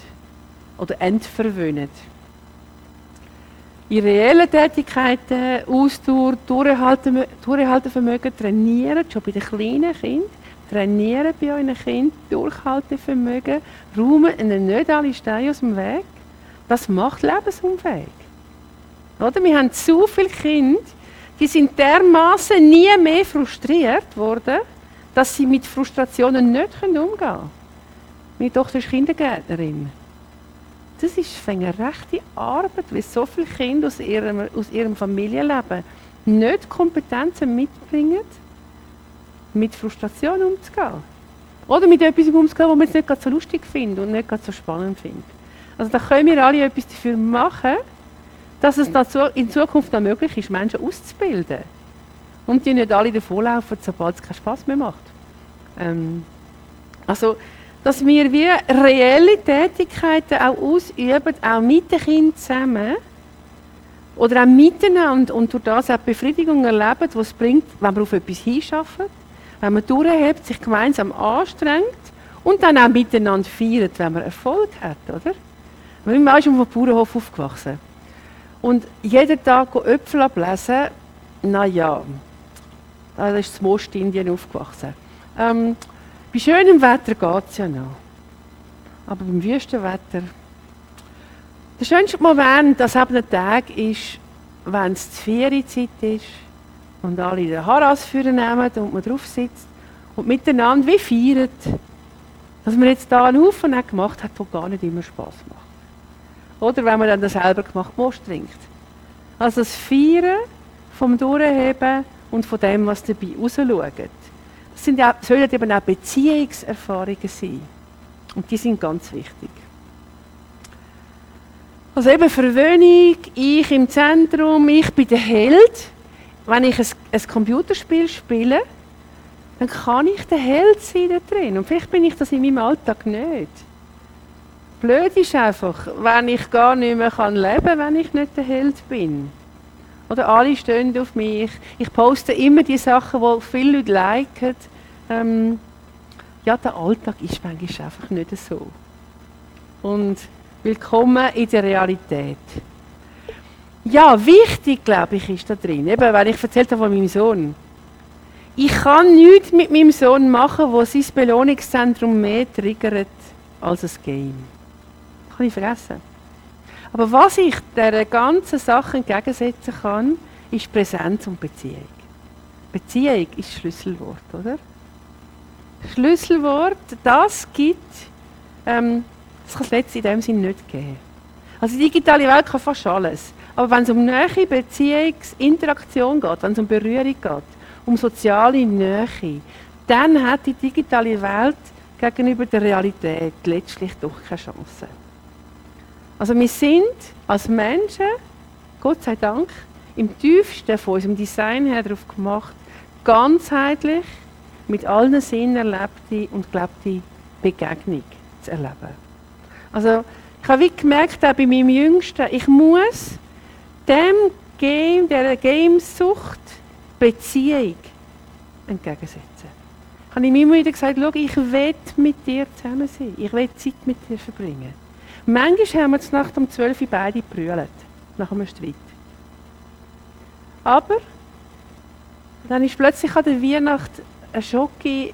oder entverwöhnen. In reellen Tätigkeiten, Ausdauer, Durchhaltevermögen trainieren, schon bei den kleinen Kindern, trainieren bei euren Kindern Durchhaltevermögen, räumen ihnen nicht alle Steine aus dem Weg. Das macht lebensunfähig. Oder? Wir haben zu viele Kinder, die sind dermaßen nie mehr frustriert worden, dass sie mit Frustrationen nicht umgehen können. Meine Tochter ist Kindergärtnerin. Das ist eine rechte Arbeit, weil so viele Kinder aus ihrem, aus ihrem Familienleben nicht Kompetenzen mitbringen, mit Frustration umzugehen. Oder mit etwas umzugehen, was man jetzt nicht so lustig findet und nicht so spannend findet. Also da können wir alle etwas dafür machen, dass es in Zukunft noch möglich ist, Menschen auszubilden und die nicht alle davonlaufen, sobald es keinen Spaß mehr macht. Ähm, also, dass wir wie reelle Tätigkeiten auch ausüben, auch mit den Kindern zusammen oder auch miteinander und durch das auch Befriedigung erleben, was es bringt, wenn man auf etwas hinschafft, wenn man durchhebt, sich gemeinsam anstrengt und dann auch miteinander feiert, wenn man Erfolg hat, oder? Ich bin schon auf dem Bauernhof aufgewachsen. Und jeden Tag Äpfel ablesen, naja, da ist in Ostindien aufgewachsen. Ähm, bei schönem Wetter geht es ja noch. Aber beim Wüstenwetter. Der schönste Moment an einem Tag ist, wenn es die Ferienzeit ist und alle den Haras nehmen und man drauf sitzt und miteinander wie feiert, dass man jetzt da einen Haufen gemacht hat, der gar nicht immer Spaß macht. Oder wenn man dann das selber gemacht Most trinkt. Also das Feiern vom Durchheben und von dem, was dabei rausschaut. Das sind ja, sollen eben auch Beziehungserfahrungen sein. Und die sind ganz wichtig. Also eben Verwöhnung, ich im Zentrum, ich bin der Held. Wenn ich ein, ein Computerspiel spiele, dann kann ich der Held sein da drin. Und vielleicht bin ich das in meinem Alltag nicht. Blöd ist einfach, wenn ich gar nicht mehr leben kann, wenn ich nicht der Held bin. Oder alle stehen auf mich. Ich poste immer die Sachen, die viele Leute liken. Ähm, ja, der Alltag ist manchmal einfach nicht so. Und willkommen in der Realität. Ja, wichtig, glaube ich, ist da drin. Eben, weil ich erzählt habe von meinem Sohn. Ich kann nichts mit meinem Sohn machen, wo sein Belohnungszentrum mehr triggert als ein Game. Das kann ich vergessen. Aber was ich dieser ganzen Sache entgegensetzen kann, ist Präsenz und Beziehung. Beziehung ist Schlüsselwort, oder? Schlüsselwort, das gibt, ähm, das kann es letztlich in dem Sinne nicht geben. Also die digitale Welt kann fast alles. Aber wenn es um Nähe, Beziehungsinteraktion geht, wenn es um Berührung geht, um soziale Nähe, dann hat die digitale Welt gegenüber der Realität letztlich doch keine Chance. Also wir sind als Menschen, Gott sei Dank, im tiefsten von unserem Design her darauf gemacht, ganzheitlich mit allen Sinnen erlebte und gelebte Begegnung zu erleben. Also ich habe wie gemerkt, auch bei meinem Jüngsten, ich muss dem Game, der Gamesucht Beziehung entgegensetzen. Ich habe ihm immer wieder gesagt, schau, ich will mit dir zusammen sein. Ich will Zeit mit dir verbringen. Manchmal haben wir zur Nacht um 12 Uhr beide gebrüllt, nach einem Streit. Aber dann ist plötzlich an der Weihnacht ein Schocke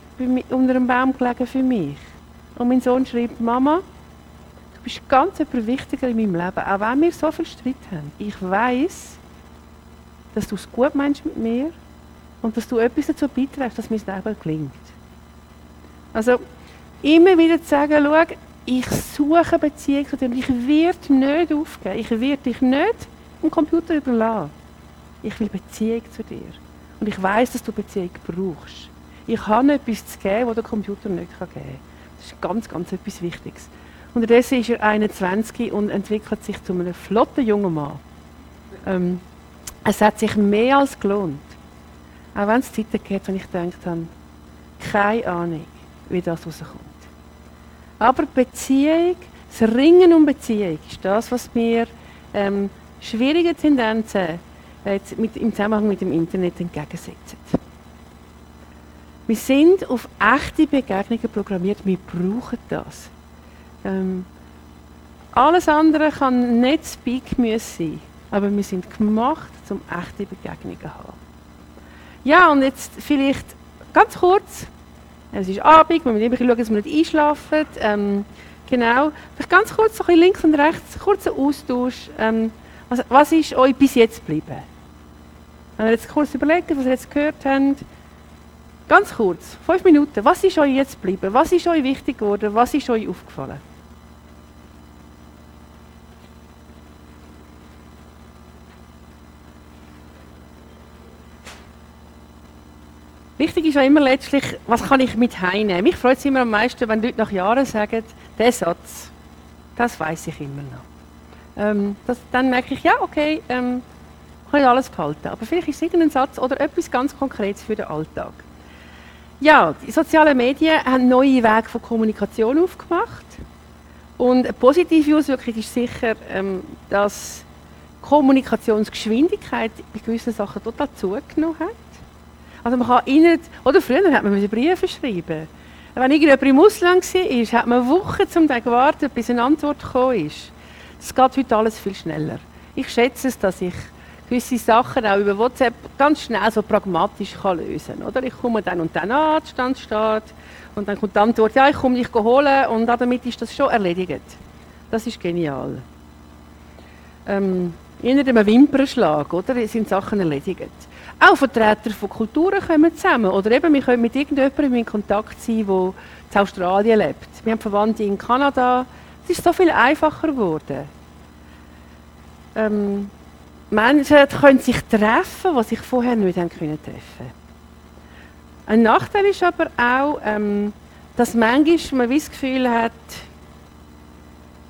unter einem Baum gelegen für mich. Und mein Sohn schreibt, Mama, du bist ganz etwas wichtiger in meinem Leben, auch wenn wir so viel Streit haben. Ich weiß, dass du es gut meinst mit mir und dass du etwas dazu beiträgst, dass mein Leben gelingt. Also, Immer wieder zu sagen, schau, ich suche Beziehung zu dir und ich werde nicht aufgeben. Ich werde dich nicht im Computer überlassen. Ich will Beziehung zu dir. Und ich weiß, dass du Beziehung brauchst. Ich habe etwas zu geben, was der Computer nicht geben kann. Das ist ganz, ganz etwas Wichtiges. Unterdessen ist er 21 und entwickelt sich zu einem flotten jungen Mann. Ähm, es hat sich mehr als gelohnt. Auch wenn es Zeiten gibt, wenn ich gedacht habe, keine Ahnung, wie das rauskommt. Aber Beziehung, das Ringen um Beziehung, ist das, was mir ähm, schwierige Tendenzen jetzt mit, im Zusammenhang mit dem Internet entgegensetzen. Wir sind auf echte Begegnungen programmiert, wir brauchen das. Ähm, alles andere kann nicht Speak sein, aber wir sind gemacht, um echte Begegnungen zu haben. Ja, und jetzt vielleicht ganz kurz, es ist Abend, wir müssen schauen, dass wir nicht einschlafen. Ähm, genau, vielleicht ganz kurz, so ein links und rechts, kurzer Austausch. Ähm, was, was ist euch bis jetzt geblieben? Wenn ihr jetzt kurz überlegt, was ihr jetzt gehört habt, ganz kurz, fünf Minuten, was ist euch jetzt geblieben? Was ist euch wichtig geworden? Was ist euch aufgefallen? Wichtig ist ja immer letztlich, was kann ich mit heimnehmen? Mich freut es immer am meisten, wenn Leute nach Jahren sagen, der Satz, das weiß ich immer noch. Ähm, das, dann merke ich, ja, okay, ähm, kann ich alles behalten. Aber vielleicht ist es irgendein Satz oder etwas ganz Konkretes für den Alltag. Ja, die sozialen Medien haben neue Wege von Kommunikation aufgemacht. Und eine positive Auswirkung ist sicher, ähm, dass Kommunikationsgeschwindigkeit bei gewissen Sachen total zugenommen hat. Also man kann innerhalb, oder früher hat man Briefe schreiben. Wenn irgendjemand im Ausland war, hat man Wochen zum Tag gewartet, bis eine Antwort gekommen ist. Es geht heute alles viel schneller. Ich schätze es, dass ich gewisse Sachen auch über WhatsApp ganz schnell so pragmatisch kann lösen kann. Oder? Ich komme dann und dann an, Stand steht, und dann kommt die Antwort, ja, ich komme dich holen, und damit ist das schon erledigt. Das ist genial. Ähm, in einem Wimpernschlag, oder, sind Sachen erledigt. Auch Vertreter von Kulturen kommen zusammen. Oder eben, wir können mit irgendjemandem in Kontakt sein, der in Australien lebt. Wir haben Verwandte in Kanada. Es ist so viel einfacher geworden. Ähm, Menschen können sich treffen, die sich vorher nicht haben können treffen Ein Nachteil ist aber auch, ähm, dass manchmal man das Gefühl hat,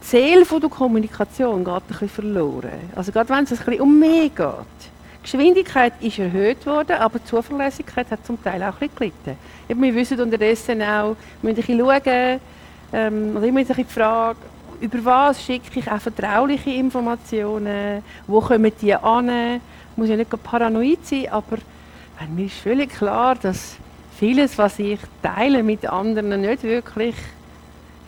die Seele der Kommunikation geht ein bisschen verloren. Also gerade wenn es ein bisschen um mehr geht. Die Geschwindigkeit ist erhöht worden, aber die Zuverlässigkeit hat zum Teil auch ein bisschen gelitten. Wir wissen unterdessen auch, wir müssen ein bisschen schauen, ähm, immer die Frage, über was schicke ich auch vertrauliche Informationen, wo kommen die an, muss ja nicht paranoid sein, aber mir ist völlig klar, dass vieles, was ich teile mit anderen, nicht wirklich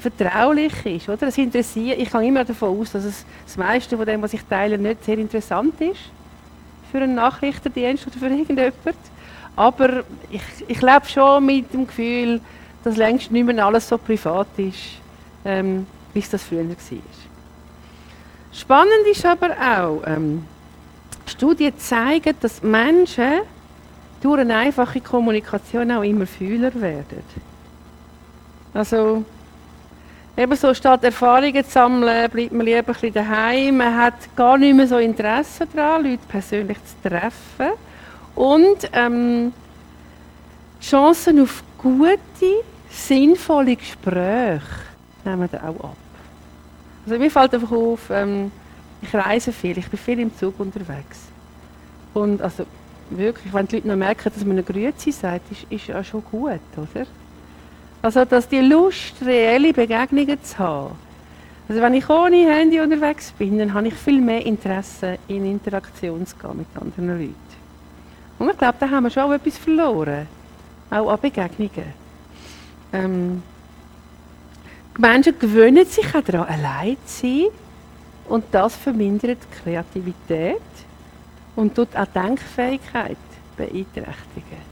vertraulich ist. Oder? Das interessiert, ich gehe immer davon aus, dass es das meiste von dem, was ich teile, nicht sehr interessant ist für einen Nachrichtendienst oder für irgendjemand. Aber ich, ich lebe schon mit dem Gefühl, dass längst nicht mehr alles so privat ist, ähm, wie es das früher war. Spannend ist aber auch, ähm, Studien zeigen, dass Menschen durch eine einfache Kommunikation auch immer fühler werden. Also, Ebenso statt Erfahrungen zu sammeln, bleibt man lieber ein bisschen daheim. Man hat gar nicht mehr so Interesse daran, Leute persönlich zu treffen. Und ähm, die Chancen auf gute, sinnvolle Gespräche nehmen dann auch ab. Also mir fällt einfach auf, ähm, ich reise viel, ich bin viel im Zug unterwegs. Und also wirklich, wenn die Leute noch merken, dass man eine Grüße sagt, ist, ist ja schon gut, oder? Also, dass die Lust, reelle Begegnungen zu haben. Also, wenn ich ohne Handy unterwegs bin, dann habe ich viel mehr Interesse, in Interaktion zu gehen mit anderen Leuten. Und ich glaube, da haben wir schon auch etwas verloren. Auch an Begegnungen. Ähm, die Menschen gewöhnen sich auch daran, allein zu sein. Und das vermindert die Kreativität und tut auch Denkfähigkeit beeinträchtigen.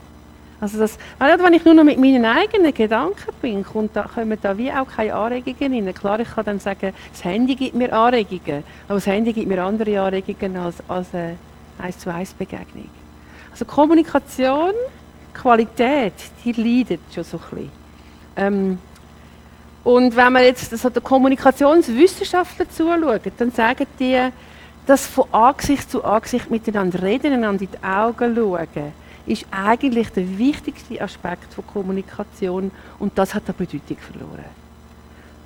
Also das, wenn ich nur noch mit meinen eigenen Gedanken bin, kommt da, kommen da wie auch keine Anregungen rein. Klar, ich kann dann sagen, das Handy gibt mir Anregungen, aber das Handy gibt mir andere Anregungen als, als eine 1 zu 1 Begegnung. Also Kommunikation, Qualität, die leidet schon so ein bisschen. Ähm, Und wenn man jetzt so den Kommunikationswissenschaftler zuschaut, dann sagen die, dass von Angesicht zu Angesicht miteinander reden, einander in die Augen schauen, ist eigentlich der wichtigste Aspekt von Kommunikation und das hat an Bedeutung verloren.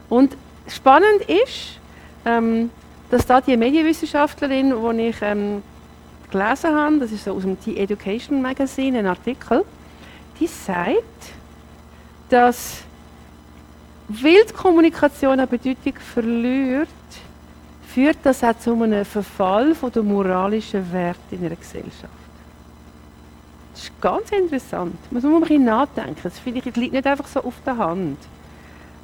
Und spannend ist, ähm, dass da die Medienwissenschaftlerin, die ich ähm, gelesen habe, das ist so aus dem T-Education Magazine, ein Artikel, die sagt, dass Wildkommunikation an Bedeutung verliert, führt das auch zu einem Verfall von der moralischen Werte in einer Gesellschaft. Das ist ganz interessant. Da muss man ein bisschen nachdenken. Das liegt nicht einfach so auf der Hand.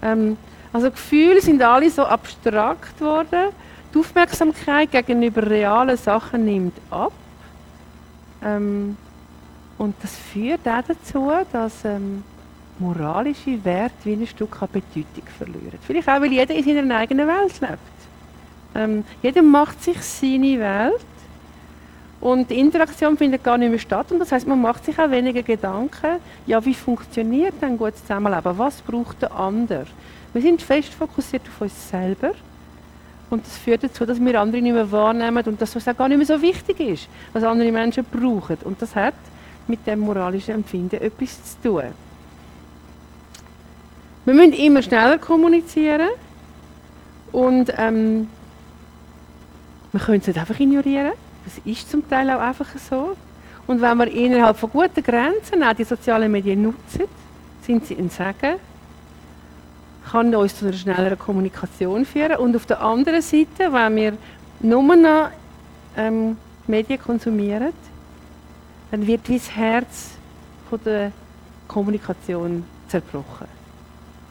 Ähm, also Gefühle sind alle so abstrakt worden. Die Aufmerksamkeit gegenüber realen Sachen nimmt ab. Ähm, und das führt auch dazu, dass ähm, moralische Werte wie ein Stück an Bedeutung verlieren. Vielleicht auch, weil jeder in seiner eigenen Welt lebt. Ähm, jeder macht sich seine Welt und die Interaktion findet gar nicht mehr statt. Und das heißt, man macht sich auch weniger Gedanken, ja, wie funktioniert ein gutes Zusammenleben? Was braucht der andere? Wir sind fest fokussiert auf uns selber. Und das führt dazu, dass wir andere nicht mehr wahrnehmen und dass es auch gar nicht mehr so wichtig ist, was andere Menschen brauchen. Und das hat mit dem moralischen Empfinden etwas zu tun. Wir müssen immer schneller kommunizieren und ähm, wir können es nicht einfach ignorieren. Das ist zum Teil auch einfach so. Und wenn wir innerhalb von guten Grenzen auch die sozialen Medien nutzen, sind sie ein Segen, kann uns zu einer schnelleren Kommunikation führen. Und auf der anderen Seite, wenn wir nur noch ähm, Medien konsumieren, dann wird das Herz von der Kommunikation zerbrochen.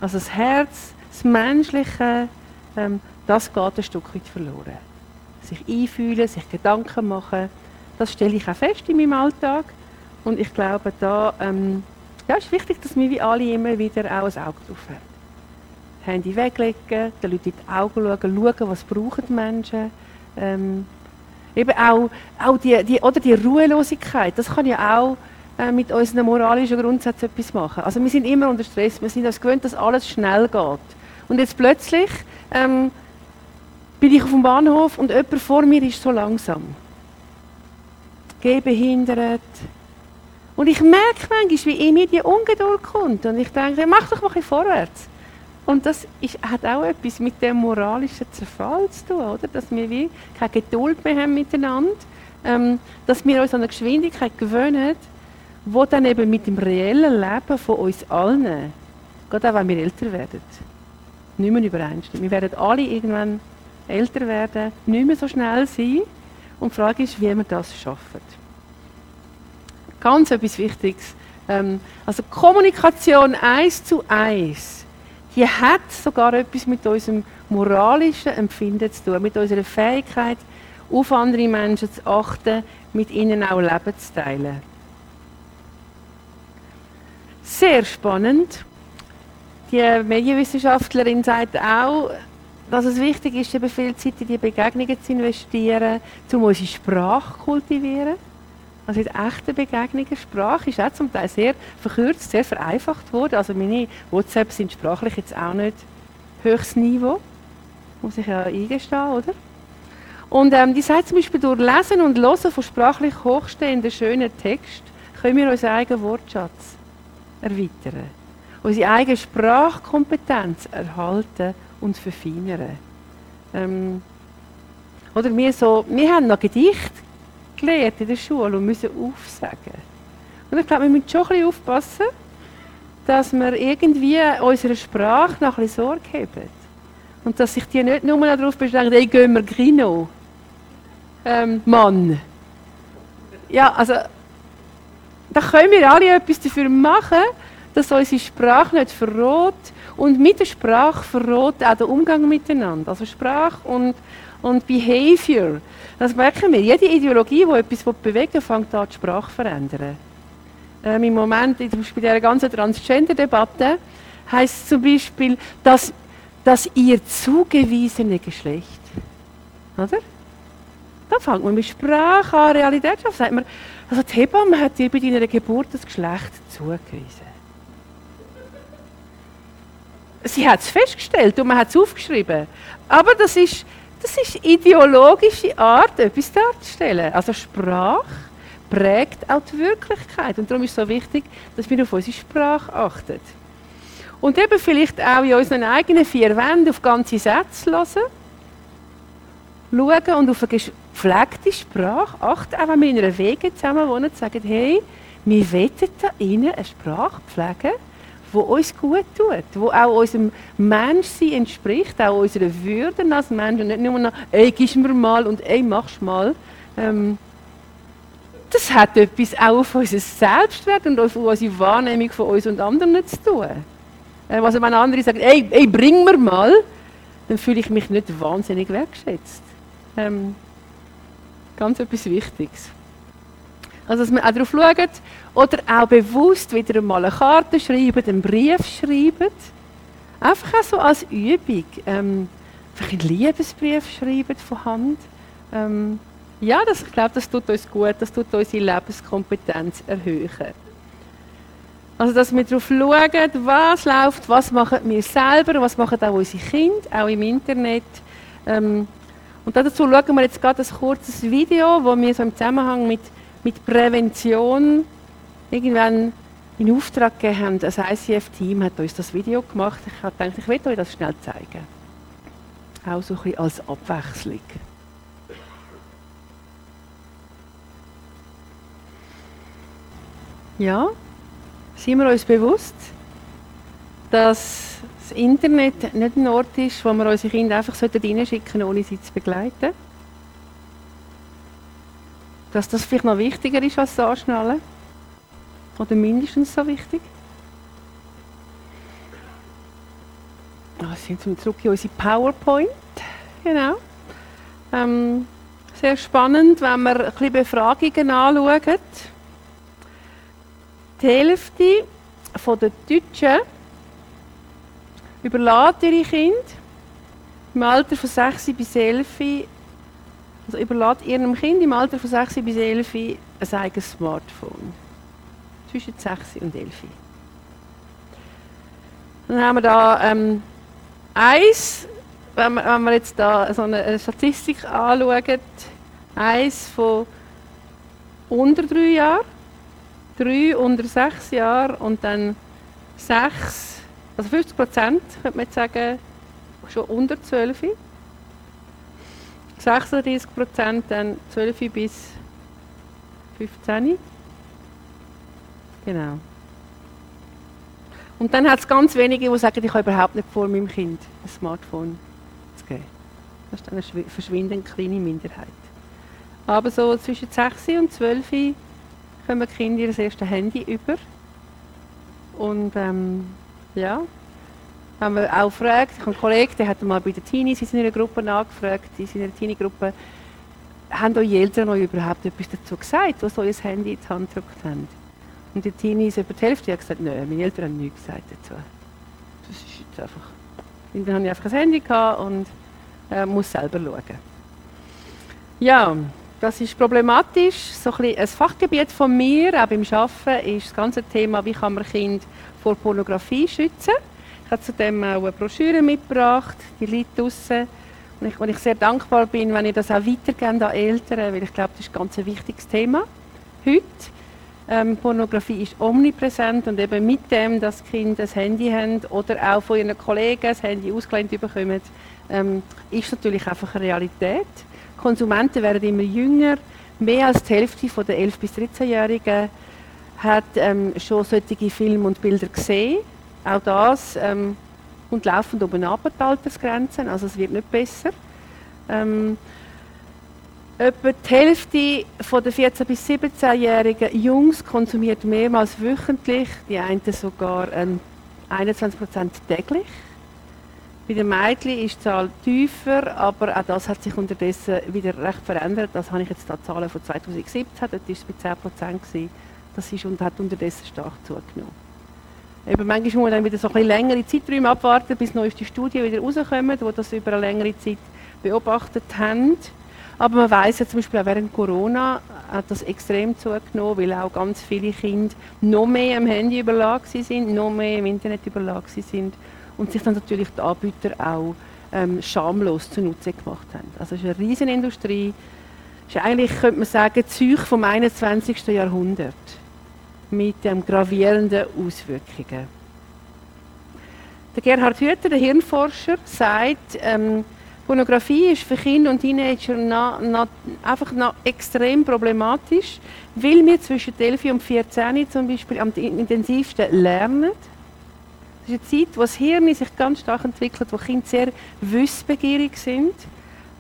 Also das Herz, das Menschliche, ähm, das geht ein Stück weit verloren. Sich einfühlen, sich Gedanken machen, das stelle ich auch fest in meinem Alltag. Und ich glaube, da ähm, ja, ist wichtig, dass wir wie alle immer wieder auch ein Auge drauf haben. Handy weglegen, den Leuten in die Augen schauen, schauen, was brauchen die Menschen. Ähm, eben auch, auch die, die, oder die Ruhelosigkeit, das kann ja auch äh, mit unseren moralischen Grundsätzen etwas machen. Also wir sind immer unter Stress, wir sind uns gewöhnt, dass alles schnell geht. Und jetzt plötzlich ähm, bin ich auf dem Bahnhof und jemand vor mir ist so langsam. Gehbehindert. Und ich merke manchmal, wie in mir die Ungeduld kommt. Und ich denke, mach doch mal ein vorwärts. Und das ist, hat auch etwas mit dem moralischen Zerfall zu tun, oder? Dass wir wie keine Geduld mehr haben miteinander. Ähm, dass wir uns an eine Geschwindigkeit gewöhnen, wo dann eben mit dem reellen Leben von uns allen, gerade auch wenn wir älter werden, nicht mehr übereinstimmt. Wir werden alle irgendwann älter werden, nicht mehr so schnell sein. Und die Frage ist, wie wir das schaffen. Ganz etwas Wichtiges. Ähm, also Kommunikation eins zu eins, die hat sogar etwas mit unserem moralischen Empfinden zu tun, mit unserer Fähigkeit, auf andere Menschen zu achten, mit ihnen auch Leben zu teilen. Sehr spannend. Die Medienwissenschaftlerin sagt auch, dass es wichtig ist, eben viel Zeit in die Begegnungen zu investieren, um unsere Sprache zu kultivieren. Also in echten Begegnungen. Sprache ist auch zum Teil sehr verkürzt, sehr vereinfacht worden. Also meine WhatsApp sind sprachlich jetzt auch nicht höchstes Niveau. Muss ich ja eingestehen, oder? Und ähm, die sagt zum Beispiel, durch Lesen und Hören von sprachlich hochstehenden, schönen Text können wir unseren eigenen Wortschatz erweitern. Unsere eigene Sprachkompetenz erhalten und verfeinern. Ähm, oder wir, so, wir haben noch Gedicht gelernt in der Schule und müssen aufsagen. Und ich glaube, wir müssen schon ein bisschen aufpassen, dass wir irgendwie unserer Sprache noch ein bisschen Sorge haben. Und dass sich die nicht nur darauf beschränken, hey, gehen wir Kino. Ähm, Mann. Ja, also, da können wir alle etwas dafür machen, dass unsere Sprache nicht verrot und mit der Sprache verrot auch der Umgang miteinander. Also Sprache und, und Behavior. Das merken wir. Jede Ideologie, die etwas bewegen fängt an, die Sprache zu verändern. Ähm, Im Moment, zum Beispiel bei dieser ganzen Transgender-Debatte, heißt es zum Beispiel, dass, dass ihr zugewiesene Geschlecht, oder? Da fängt man mit Sprache an, Realität auf. Sagt also die Hebamme hat dir bei deiner Geburt das Geschlecht zugewiesen. Sie hat es festgestellt und man hat es aufgeschrieben. Aber das ist, das ist ideologische Art, etwas darzustellen. Also Sprache prägt auch die Wirklichkeit. Und darum ist es so wichtig, dass wir auf unsere Sprache achten. Und eben vielleicht auch in unseren eigenen vier Wänden auf ganze Sätze hören. Schauen und auf eine gepflegte Sprache achten, auch wenn wir in einer Wege zusammen wohnen, sagen, hey, wir wollen da innen eine Sprache pflegen, die uns gut tut, die auch unserem Menschsein entspricht, auch unserer Würde als Mensch und nicht nur noch, ey, gib mir mal und ey, machst mal. Ähm, das hat etwas auch auf unser Selbstwert und auf unsere Wahrnehmung von uns und anderen zu tun. Ähm, also wenn andere sagen, ey, ey, bring mir mal, dann fühle ich mich nicht wahnsinnig wertschätzt. Ähm, ganz etwas Wichtiges. Also, dass wir auch darauf schauen oder auch bewusst wieder einmal eine Karte schreiben, einen Brief schreiben. Einfach auch so als Übung. Ähm, vielleicht einen Liebesbrief schreiben von Hand. Ähm, ja, das, ich glaube, das tut uns gut, das tut unsere Lebenskompetenz erhöhen. Also, dass wir darauf schauen, was läuft, was machen wir selber, was machen auch unsere Kinder, auch im Internet. Ähm, und dazu schauen wir jetzt gerade ein kurzes Video, wo wir so im Zusammenhang mit, mit Prävention irgendwann in Auftrag gegeben haben. Das ICF-Team hat uns das Video gemacht. Ich habe gedacht, ich will euch das schnell zeigen. Auch so ein bisschen als Abwechslung. Ja, sind wir uns bewusst, dass das Internet nicht ein Ort ist, wo wir unsere Kinder einfach reinschicken sollten, ohne sie zu begleiten? Dass das vielleicht noch wichtiger ist als das Anschnallen? Oder mindestens so wichtig? Ah, sind wir zurück in unsere PowerPoint. Genau. Ähm, sehr spannend, wenn wir ein bisschen Befragungen anschauen. Die Hälfte der Deutschen überlässt ihre Kinder im Alter von 6 bis 11, also überlässt ihrem Kind im Alter von 6 bis 11 ein eigenes Smartphone. Zwischen 6 und 11. Dann haben wir da ähm, eins, wenn wir, wenn wir jetzt da so eine Statistik anschauen, eins von unter drei Jahren drei unter sechs Jahren und dann sechs, also 50 Prozent, könnte man jetzt sagen, schon unter 12. 36 Prozent dann 12 bis 15. Genau. Und dann hat es ganz wenige, die sagen, ich habe überhaupt nicht vor, meinem Kind ein Smartphone zu geben. Das ist dann eine verschwindend kleine Minderheit. Aber so zwischen 6 und 12 kommen die Kinder ihr erstes Handy über. Und ähm, ja, haben wir auch gefragt, ich habe einen Kollegen, der hat mal bei den Teenies in seiner Gruppe nachgefragt, in seiner Teenie-Gruppe, haben eure Eltern euch überhaupt etwas dazu gesagt, was euer Handy in die Hand gedrückt haben? Und die Teenies über die Hälfte haben gesagt, nein, meine Eltern haben nichts gesagt dazu. Das ist jetzt einfach... Und dann habe ich einfach ein Handy gehabt und äh, muss selber schauen. Ja, das ist problematisch. So ein, ein Fachgebiet von mir, auch beim Arbeiten, ist das ganze Thema, wie kann man Kinder vor Pornografie schützen. Ich habe zudem auch eine Broschüre mitgebracht, die liegt draussen. Und ich, und ich sehr dankbar bin, wenn ihr das auch weitergebt an Eltern, weil ich glaube, das ist ein ganz wichtiges Thema heute. Ähm, Pornografie ist omnipräsent und eben mit dem, dass Kinder ein Handy haben oder auch von ihren Kollegen das Handy ausgelehnt bekommen, ähm, ist natürlich einfach eine Realität. Konsumenten werden immer jünger. Mehr als die Hälfte der 11- bis 13-Jährigen hat ähm, schon solche Filme und Bilder gesehen. Auch das ähm, und laufend oben ab die Altersgrenzen, also es wird nicht besser. Ähm, etwa die Hälfte der 14- bis 17-jährigen Jungs konsumiert mehrmals wöchentlich, die einen sogar ähm, 21% täglich. Bei den Mädchen ist die Zahl tiefer, aber auch das hat sich unterdessen wieder recht verändert. Das habe ich jetzt da Zahlen von 2017, dort war es bei 10 Prozent. Das ist und hat unterdessen stark zugenommen. Eben, manchmal muss man dann wieder so ein bisschen längere Zeiträume abwarten, bis neueste Studien wieder rauskommen, die das über eine längere Zeit beobachtet haben. Aber man weiß ja zum Beispiel auch während Corona hat das extrem zugenommen, weil auch ganz viele Kinder noch mehr am Handy überlagen sind, noch mehr im Internet überlagen sind und sich dann natürlich die Anbieter auch ähm, schamlos zunutze gemacht haben. Also es ist eine Riesenindustrie, es ist eigentlich, könnte man sagen, Zeug vom 21. Jahrhundert mit ähm, gravierenden Auswirkungen. Der Gerhard Hüther, der Hirnforscher, sagt, ähm, Pornografie ist für Kinder und Teenager na, na, einfach na extrem problematisch, weil wir zwischen 11 und 14 zum Beispiel am intensivsten lernen. Das ist eine Zeit, wo das Hirn sich ganz stark entwickelt, wo Kinder sehr wissbegierig sind.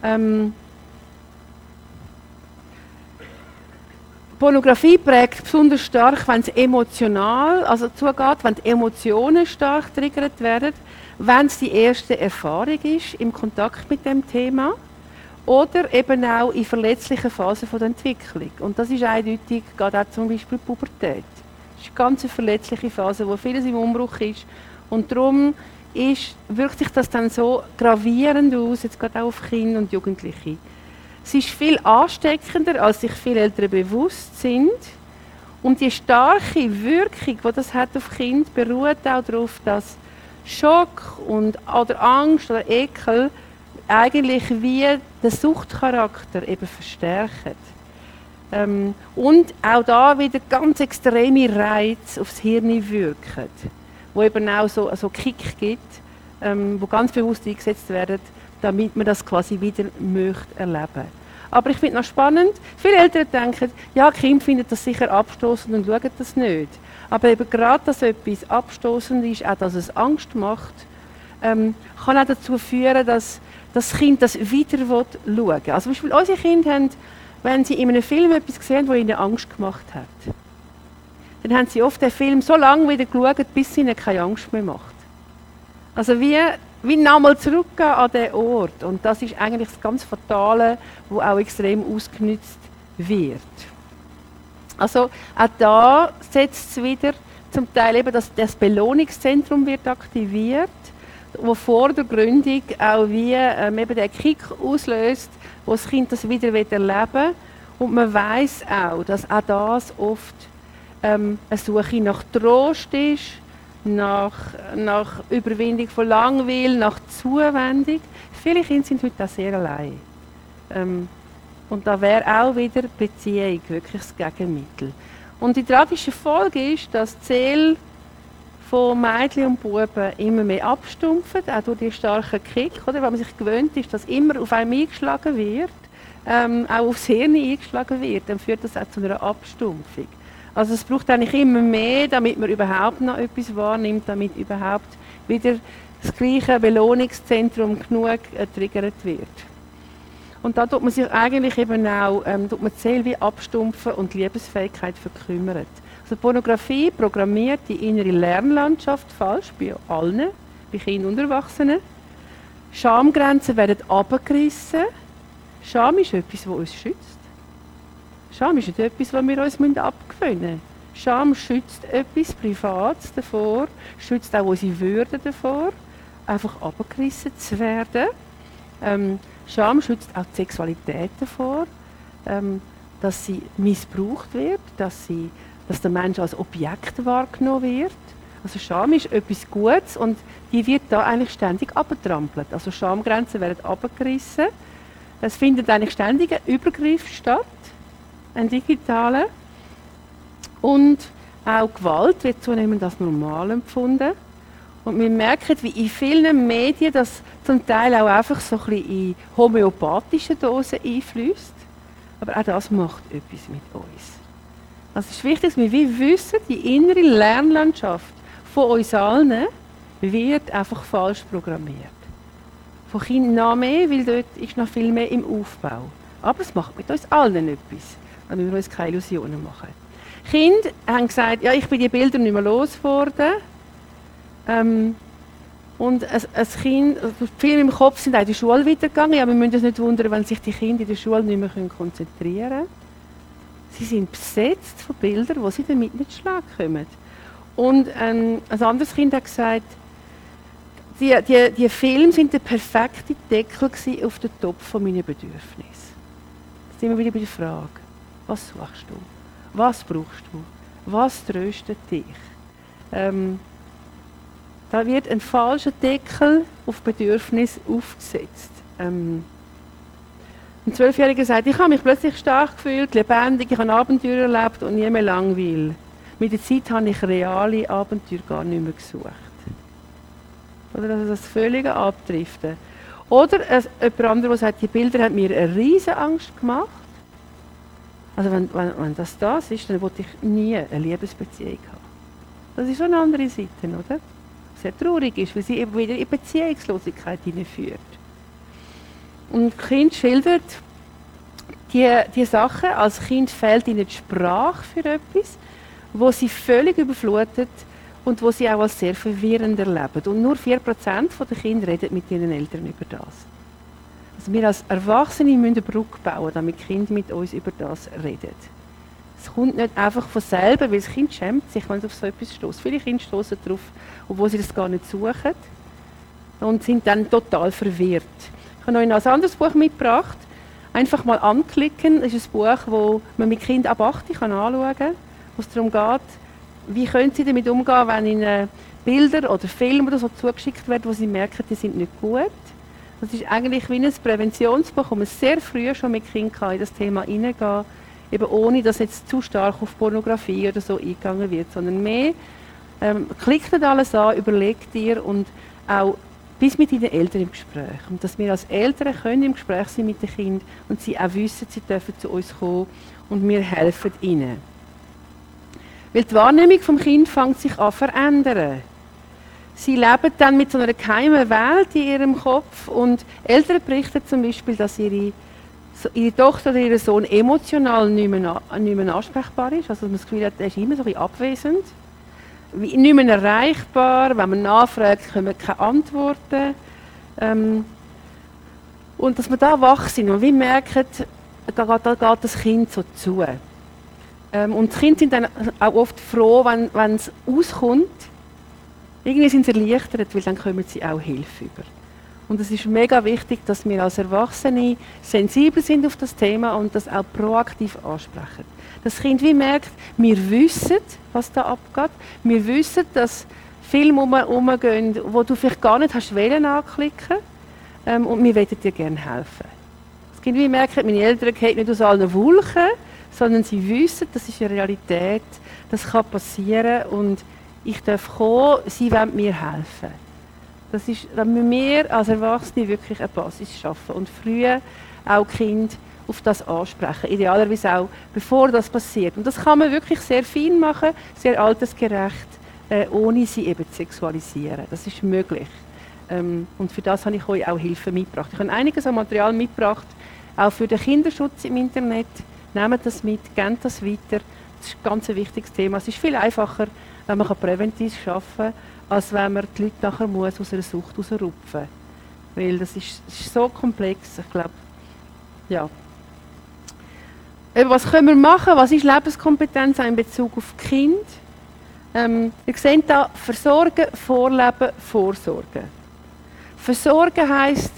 Ähm, Pornografie prägt besonders stark, wenn es emotional also zugeht, wenn die Emotionen stark triggert werden wenn es die erste Erfahrung ist im Kontakt mit dem Thema oder eben auch in verletzlichen Phasen der Entwicklung. Und das ist eindeutig, gerade auch zum Beispiel die Pubertät. Das ist eine ganz verletzliche Phase, wo vieles im Umbruch ist. Und darum ist, wirkt sich das dann so gravierend aus, jetzt gerade auch auf Kinder und Jugendliche. Es ist viel ansteckender, als sich viele Eltern bewusst sind. Und die starke Wirkung, die das hat auf Kind, beruht auch darauf, dass Schock und, oder Angst oder Ekel eigentlich wie den Suchtcharakter eben verstärken. Ähm, und auch da wieder ganz extreme Reize aufs Hirn wirken, wo eben auch so, so Kick gibt, ähm, wo ganz bewusst eingesetzt werden, damit man das quasi wieder möchte erleben. Aber ich finde noch spannend, viele Eltern denken, ja, Kind findet das sicher abstoßend und schauen das nicht. Aber eben gerade, dass etwas abstoßend ist, auch dass es Angst macht, ähm, kann auch dazu führen, dass das Kind das wieder schauen will. Also zum Beispiel unsere Kinder haben, wenn sie in einem Film etwas gesehen das ihnen Angst gemacht hat, dann haben sie oft den Film so lange wieder geschaut, bis es ihnen keine Angst mehr macht. Also wie, wie nochmal zurückgehen an den Ort. Und das ist eigentlich das ganz Fatale, wo auch extrem ausgenutzt wird. Also auch da setzt es wieder zum Teil eben, dass das Belohnungszentrum wird aktiviert, wo vor der Gründung auch wie ähm, eben der Kick auslöst, wo das Kind das wieder erleben. Und man weiß auch, dass auch das oft ähm, eine Suche nach Trost ist, nach, nach Überwindung von Langweil, nach Zuwendung. Viele Kinder sind heute auch sehr allein. Ähm, und da wäre auch wieder Beziehung wirklich das Gegenmittel. Und die tragische Folge ist, dass die Seele von Mädchen und Buben immer mehr abstumpft, auch durch die starken Kick, oder? weil man sich gewöhnt ist, dass immer auf einem eingeschlagen wird, ähm, auch aufs Hirn eingeschlagen wird, dann führt das auch zu einer Abstumpfung. Also es braucht eigentlich immer mehr, damit man überhaupt noch etwas wahrnimmt, damit überhaupt wieder das gleiche Belohnungszentrum genug getriggert wird. Und da tut man sich eigentlich eben auch ähm, tut man die wie abstumpfen und die Liebesfähigkeit verkümmert. Also Pornografie programmiert die innere Lernlandschaft falsch bei allen, bei Kindern und Erwachsenen. Schamgrenzen werden abgerissen. Scham ist etwas, das uns schützt. Scham ist nicht etwas, was wir uns abgewöhnen müssen. Scham schützt etwas Privates davor, schützt auch unsere Würde davor, einfach abgerissen zu werden. Ähm, Scham schützt auch die Sexualität davor, ähm, dass sie missbraucht wird, dass, sie, dass der Mensch als Objekt wahrgenommen wird. Also Scham ist etwas Gutes und die wird da eigentlich ständig abgetrampelt. Also Schamgrenzen werden abgerissen. Es findet eigentlich ständig ein Übergriff statt, ein digitaler. Und auch Gewalt wird zunehmend als normal empfunden. Und wir merken, wie in vielen Medien das zum Teil auch einfach so ein bisschen in homöopathischen Dosen einfließt. Aber auch das macht etwas mit uns. Also es ist wichtig, dass wir wissen, die innere Lernlandschaft von uns allen wird einfach falsch programmiert. Von Kindern noch mehr, weil dort ist noch viel mehr im Aufbau. Aber es macht mit uns allen etwas, damit wir uns keine Illusionen machen. Kinder haben gesagt, ja, ich bin die Bilder nicht mehr losgeworden. Ähm, und ein, ein Kind, viele im Kopf sind auch in die Schule weitergegangen. Ja, wir müssen uns nicht wundern, wenn sich die Kinder in der Schule nicht mehr konzentrieren können. Sie sind besetzt von Bildern, wo sie damit nicht schlag kommen. Und ähm, ein anderes Kind hat gesagt, die, die, die Filme sind der perfekte Deckel auf den Topf von meinen Bedürfnissen. Jetzt sind wir wieder bei der Frage, was suchst du? Was brauchst du? Was tröstet dich? Ähm, Da wird ein falscher Deckel auf Bedürfnis aufgesetzt. Ähm, ein Zwölfjähriger sagt, ich habe mich plötzlich stark gefühlt, lebendig, ich habe Abenteuer erlebt und nie mehr langweil. Mit der Zeit habe ich reale Abenteuer gar nicht mehr gesucht. Oder also das völlige Abdriften. Oder es, jemand anderes, der sagt, die Bilder haben mir eine riesige Angst gemacht. Also wenn, wenn, wenn das das ist, dann wollte ich nie eine Liebesbeziehung haben. Das ist so eine andere Seite, oder? Sehr traurig ist, weil sie eben wieder in Beziehungslosigkeit hineinführt. Und das Kind schildert die, die Sachen. Als Kind fehlt ihnen die Sprache für etwas, wo sie völlig überflutet und wo sie auch als sehr verwirrend erleben. Und nur 4% der Kinder reden mit ihren Eltern über das. Also wir als Erwachsene müssen eine Brücke bauen, damit Kinder mit uns über das reden. Es kommt nicht einfach von selber, weil das Kind schämt sich, wenn es auf so etwas stößt. Viele Kinder stoßen darauf, obwohl sie das gar nicht suchen und sind dann total verwirrt. Ich habe euch noch ein anderes Buch mitgebracht. Einfach mal anklicken. Das ist ein Buch, das man mit Kindern ab 8 anschauen kann, wo es darum geht, wie können sie damit umgehen, wenn ihnen Bilder oder Filme oder so zugeschickt werden, wo sie merken, die sind nicht gut. Das ist eigentlich wie ein Präventionsbuch, wo man sehr früh schon mit Kindern in das Thema hineingehen eben ohne, dass jetzt zu stark auf Pornografie oder so eingegangen wird, sondern mehr ähm, klickt nicht alles an, überlegt dir und auch bis mit deinen Eltern im Gespräch. Und dass wir als Eltern können im Gespräch sein mit den Kindern und sie auch wissen, sie dürfen zu uns kommen und wir helfen ihnen. Weil die Wahrnehmung vom Kind fängt sich an zu verändern. Sie leben dann mit so einer geheimen Welt in ihrem Kopf und Eltern berichten zum Beispiel, dass ihre, ihre Tochter oder ihr Sohn emotional nicht mehr, nicht mehr ansprechbar ist. Also man das Gefühl hat, er ist immer so ein abwesend nicht mehr erreichbar. Wenn man nachfragt, kommen keine Antworten. Ähm, und dass wir da wach sind und wir merken, da geht, da geht das Kind so zu. Ähm, und die Kinder sind dann auch oft froh, wenn, wenn es auskommt. Irgendwie sind sie erleichtert, weil dann kommen sie auch Hilfe über. Und es ist mega wichtig, dass wir als Erwachsene sensibel sind auf das Thema und das auch proaktiv ansprechen. Das Kind wie merkt, wir wissen, was da abgeht. Wir wissen, dass Filme umgehen, wo du vielleicht gar nicht hast wollen anklicken ähm, und wir wollen dir gerne helfen. Das Kind wie merkt, meine Eltern gehen nicht aus allen Wolken, sondern sie wissen, das ist eine Realität, das kann passieren und ich darf kommen, sie wollen mir helfen. Das ist, da müssen wir als Erwachsene wirklich eine Basis schaffen und früher auch Kind auf das ansprechen. Idealerweise auch, bevor das passiert. Und das kann man wirklich sehr fein machen, sehr altersgerecht, äh, ohne sie eben zu sexualisieren. Das ist möglich. Ähm, und für das habe ich euch auch Hilfe mitgebracht. Ich habe einiges an Material mitgebracht, auch für den Kinderschutz im Internet. Nehmt das mit, gebt das weiter. Das ist ein ganz wichtiges Thema. Es ist viel einfacher, wenn man präventiv arbeiten kann, als wenn man die Leute nachher muss aus einer Sucht rausrupfen muss. Weil das ist, ist so komplex. Ich glaube, ja, was können wir machen? Was ist Lebenskompetenz in Bezug auf Kind? Ähm, ihr seht da Versorgen, Vorleben, Vorsorgen. Versorgen heisst,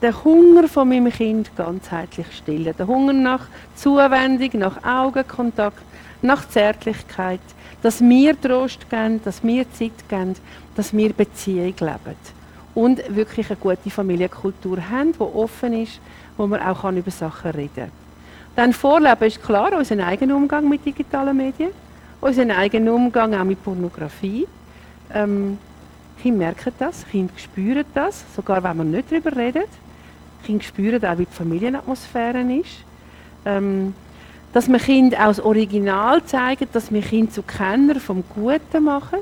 den Hunger von meinem Kind ganzheitlich stillen. Der Hunger nach Zuwendung, nach Augenkontakt, nach Zärtlichkeit. Dass wir Trost geben, dass wir Zeit geben, dass wir Beziehung leben. Und wirklich eine gute Familienkultur haben, die offen ist, wo man auch über Sachen reden kann. Dann Vorleben ist klar, unser eigener Umgang mit digitalen Medien, unser eigener Umgang auch mit Pornografie. Ähm, Kinder merken das, Kinder spüren das, sogar wenn man nicht darüber redet. Kinder spüren auch, wie die Familienatmosphäre ist. Ähm, dass wir Kind das Original zeigen, dass wir Kind zu Kenner vom Guten machen,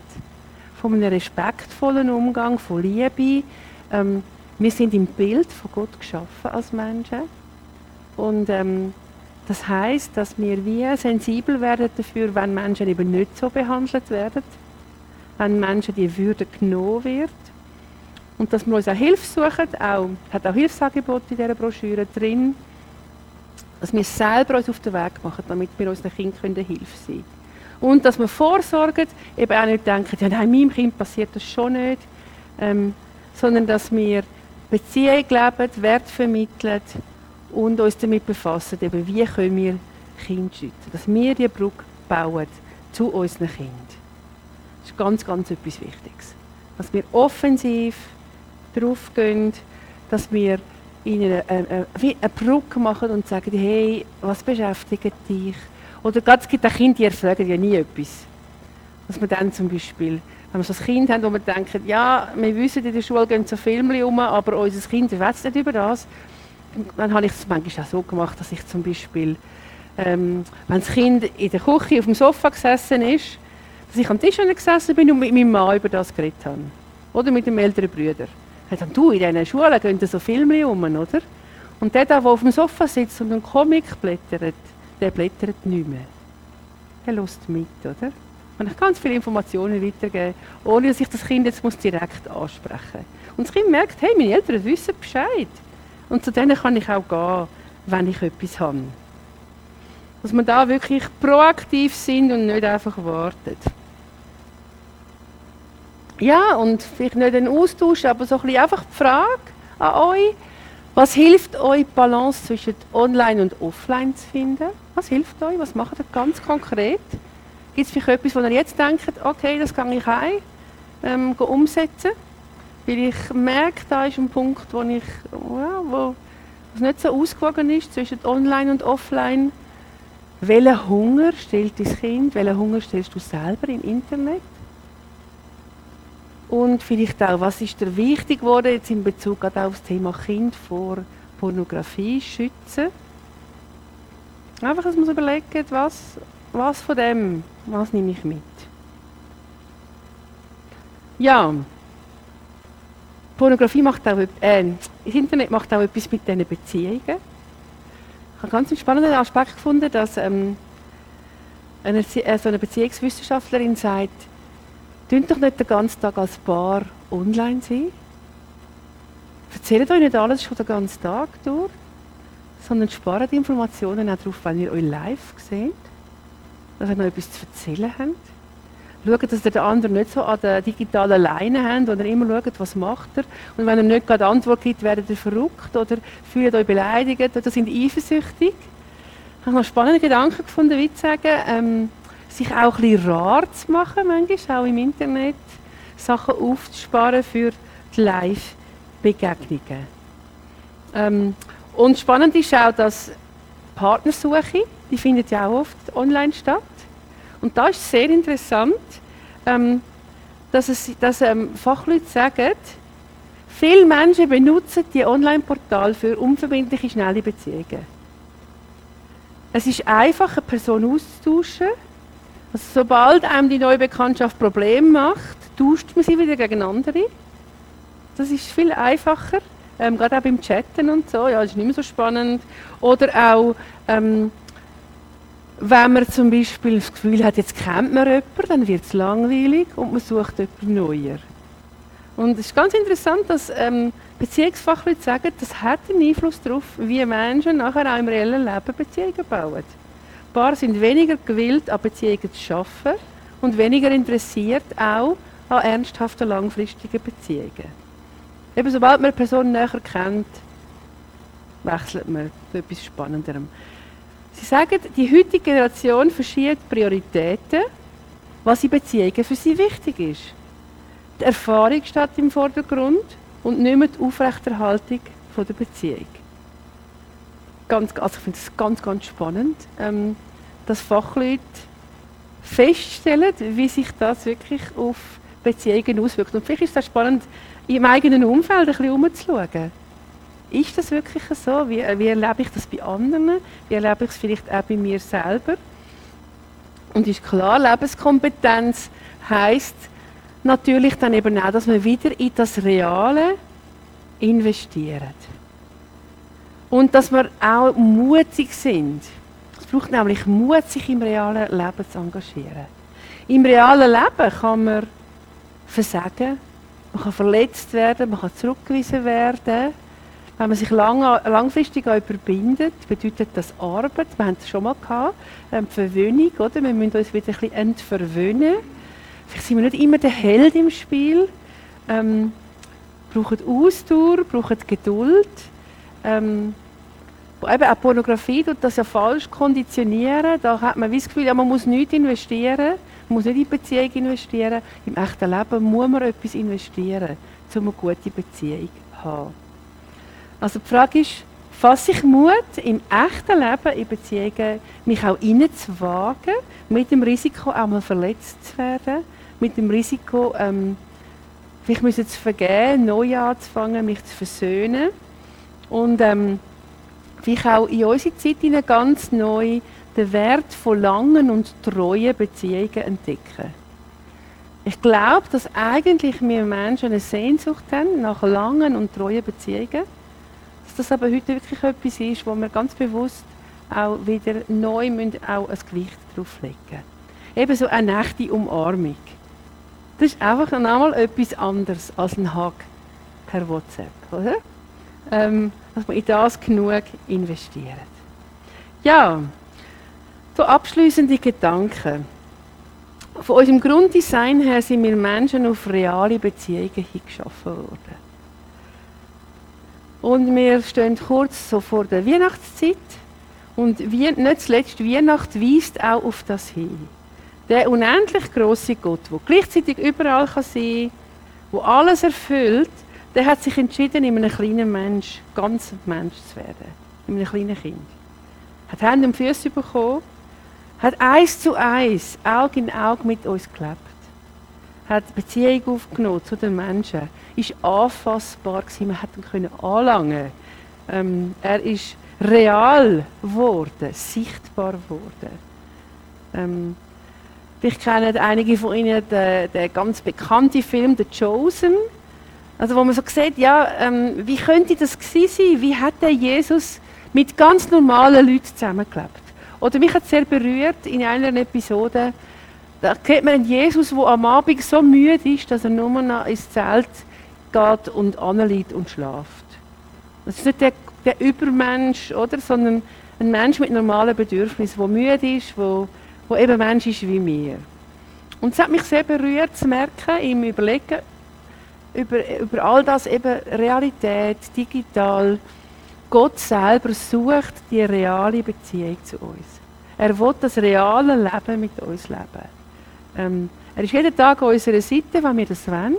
von einem respektvollen Umgang, von Liebe. Ähm, wir sind im Bild von Gott geschaffen als Menschen. Und ähm, das heißt, dass wir wie sensibel werden dafür, wenn Menschen eben nicht so behandelt werden, wenn Menschen die Würde genommen wird und dass wir uns auch Hilfe suchen, auch, hat auch Hilfsangebote in dieser Broschüre drin, dass wir selber uns auf den Weg machen, damit wir unseren Kindern Hilfe sein können. Und dass wir vorsorgen, eben auch nicht denken, ja nein, meinem Kind passiert das schon nicht, ähm, sondern dass wir Beziehung leben, Wert vermitteln, und uns damit befassen, eben, wie können wir Kinder schützen. Dass wir die Brücke bauen zu unseren Kindern. Das ist ganz, ganz etwas Wichtiges. Dass wir offensiv drauf gehen, dass wir ihnen eine, eine, eine Brücke machen und sagen, hey, was beschäftigt dich? Oder es gibt auch Kinder, die erfragen ja nie etwas. Dass wir dann zum Beispiel, wenn wir so ein Kind haben, wo wir denken, ja, wir wissen, in der Schule gehen so Filme um, aber unser Kind weiß nicht über das. Dann habe ich es manchmal auch so gemacht, dass ich zum Beispiel, ähm, wenn das Kind in der Küche auf dem Sofa gesessen ist, dass ich am Tisch gesessen bin und mit meinem Mann über das geredet habe. Oder mit dem älteren Bruder. Er sagt, du, in diesen Schulen gehen so Filme um, oder? Und der, der auf dem Sofa sitzt und einen Comic blättert, der blättert nicht mehr. Der lässt mit, oder? Und ich ganz viele Informationen weitergeben, ohne dass ich das Kind jetzt muss direkt ansprechen muss. Und das Kind merkt, hey, meine Eltern wissen Bescheid. Und zu denen kann ich auch gehen, wenn ich etwas habe. Dass wir da wirklich proaktiv sind und nicht einfach warten. Ja, und vielleicht nicht ein Austausch, aber so ein bisschen einfach die Frage an euch, was hilft euch, die Balance zwischen Online und Offline zu finden? Was hilft euch? Was macht ihr ganz konkret? Gibt es vielleicht etwas, wo ihr jetzt denkt, okay, das kann ich heim ähm, umsetzen? Weil ich merke, da ist ein Punkt, wo ich, ja, wo es nicht so ausgewogen ist zwischen Online und Offline. Welchen Hunger stellt dein Kind? Welchen Hunger stellst du selber im Internet? Und vielleicht auch, was ist dir wichtig geworden jetzt in Bezug auf das Thema Kind vor Pornografie schützen? Einfach, dass man sich überlegt, was, was von dem, was nehme ich mit? Ja, Pornografie macht auch, äh, das Internet macht auch etwas mit diesen Beziehungen. Ich habe ganz einen spannenden Aspekt gefunden, dass ähm, eine, äh, so eine Beziehungswissenschaftlerin sagt, Tönt doch nicht den ganzen Tag als Paar online sein. Erzählt euch nicht alles schon den ganzen Tag durch, sondern spart Informationen auch darauf, wenn ihr euch live seht, dass ihr noch etwas zu erzählen habt. Schaut, dass ihr den anderen nicht so an der digitalen Leine habt oder immer schaut, was macht er. Und wenn er nicht gerade Antwort gibt, werdet ihr verrückt oder fühlt euch beleidigt oder sind eifersüchtig. Ich habe noch spannende Gedanken gefunden, wie zu sagen, ähm, sich auch ein bisschen rar zu machen, manchmal auch im Internet, Sachen aufzusparen für die Live-Begegnungen. Ähm, und spannend ist auch, dass Partnersuche, die findet ja auch oft online statt. Und da ist sehr interessant, ähm, dass, es, dass ähm, Fachleute sagen, viele Menschen benutzen die Online-Portal für unverbindliche, schnelle Beziehungen. Es ist einfach, eine Person auszutauschen also sobald einem die neue Bekanntschaft Probleme macht, tauscht man sie wieder gegen andere. Das ist viel einfacher, ähm, gerade auch beim Chatten und so. Ja, das ist nicht mehr so spannend. Oder auch, ähm, wenn man zum Beispiel das Gefühl hat, jetzt kennt man jemanden, dann wird es langweilig und man sucht jemanden neuer. Und es ist ganz interessant, dass ähm, Beziehungsfachleute sagen, das hat einen Einfluss darauf, wie Menschen nachher auch im reellen Leben Beziehungen bauen. Paare sind weniger gewillt, an Beziehungen zu arbeiten und weniger interessiert auch an ernsthaften, langfristigen Beziehungen. Eben sobald man eine Person näher kennt, wechselt man zu etwas Spannenderem. Sie sagen, die heutige Generation verschiebt Prioritäten, was in Beziehungen für sie wichtig ist. Die Erfahrung steht im Vordergrund und nicht mehr die Aufrechterhaltung der Beziehung ganz, also ich finde es ganz, ganz spannend, ähm, dass Fachleute feststellen, wie sich das wirklich auf Beziehungen auswirkt. Und vielleicht ist es spannend, im eigenen Umfeld ein bisschen umzuschauen. Ist das wirklich so? Wie, wie erlebe ich das bei anderen? Wie erlebe ich es vielleicht auch bei mir selber? Und ist klar, Lebenskompetenz heißt natürlich dann eben auch, dass man wieder in das Reale investiert. Und dass wir auch mutig sind. Es braucht nämlich Mut, sich im realen Leben zu engagieren. Im realen Leben kann man versagen, man kann verletzt werden, man kann zurückgewiesen werden. Wenn man sich lang, langfristig überbindet, bedeutet das Arbeit. Wir haben es schon mal gehabt, ähm, Verwöhnung, oder? Wir müssen uns wieder ein bisschen entverwöhnen. Vielleicht sind wir nicht immer der Held im Spiel. Ähm, brauchen Ausdauer, brauchen Geduld. Ähm, eben auch Pornografie tut das ja falsch konditionieren. Da hat man das Gefühl, ja, man muss nichts investieren, muss nicht in Beziehung investieren. Im echten Leben muss man etwas investieren, um eine gute Beziehung zu haben. Also die Frage ist, fasse ich Mut, im echten Leben in Beziehungen mich auch wagen, mit dem Risiko auch mal verletzt zu werden, mit dem Risiko, ähm, vielleicht müssen zu vergeben, neu anzufangen, mich zu versöhnen und ähm, vielleicht auch in unsere Zeit ganz neu den Wert von langen und treuen Beziehungen entdecken. Ich glaube, dass eigentlich wir Menschen eine Sehnsucht haben nach langen und treuen Beziehungen. Dass das aber heute wirklich etwas ist, wo wir ganz bewusst auch wieder neu müssen auch ein Gewicht drauflegen müssen. Eben so eine echte Umarmung. Das ist einfach einmal etwas anderes als ein Hug per WhatsApp, oder? Ähm, dass man in das genug investiert. Ja, so abschließende Gedanken. Von unserem Grunddesign her sind wir Menschen auf reale Beziehungen hingeschaffen worden. Und wir stehen kurz so vor der Weihnachtszeit. Und nicht zuletzt Weihnacht weist auch auf das hin. Der unendlich große Gott, der gleichzeitig überall sein kann, der alles erfüllt, der hat sich entschieden, in einem kleinen Mensch, ganz Mensch zu werden. In einem kleinen Kind. Hat Hände und Füße bekommen hat eins zu eins, Auge in Auge mit uns gelebt. Hat Beziehung aufgenommen zu den Menschen. Ist anfassbar gewesen, man hat ihn anlangen. Ähm, er ist real geworden, sichtbar geworden. Ähm, vielleicht kennen einige von Ihnen den, den ganz bekannten Film The Chosen. Also wo man so sieht, ja, ähm, wie könnte das gewesen sein? Wie hat der Jesus mit ganz normalen Leuten zusammengelebt? Oder mich hat sehr berührt in einer Episode, da sieht man einen Jesus, der am Abend so müde ist, dass er nur noch ins Zelt geht und anliegt und schlaft. Das ist nicht der, der Übermensch, oder, sondern ein Mensch mit normalen Bedürfnissen, der müde ist, der, der eben Mensch ist wie mir. Und es hat mich sehr berührt zu merken, im Überlegen über, über all das eben Realität, digital, Gott selber sucht die reale Beziehung zu uns. Er will das reale Leben mit uns leben. Ähm, er ist jeden Tag an unserer Seite, wenn wir das wollen.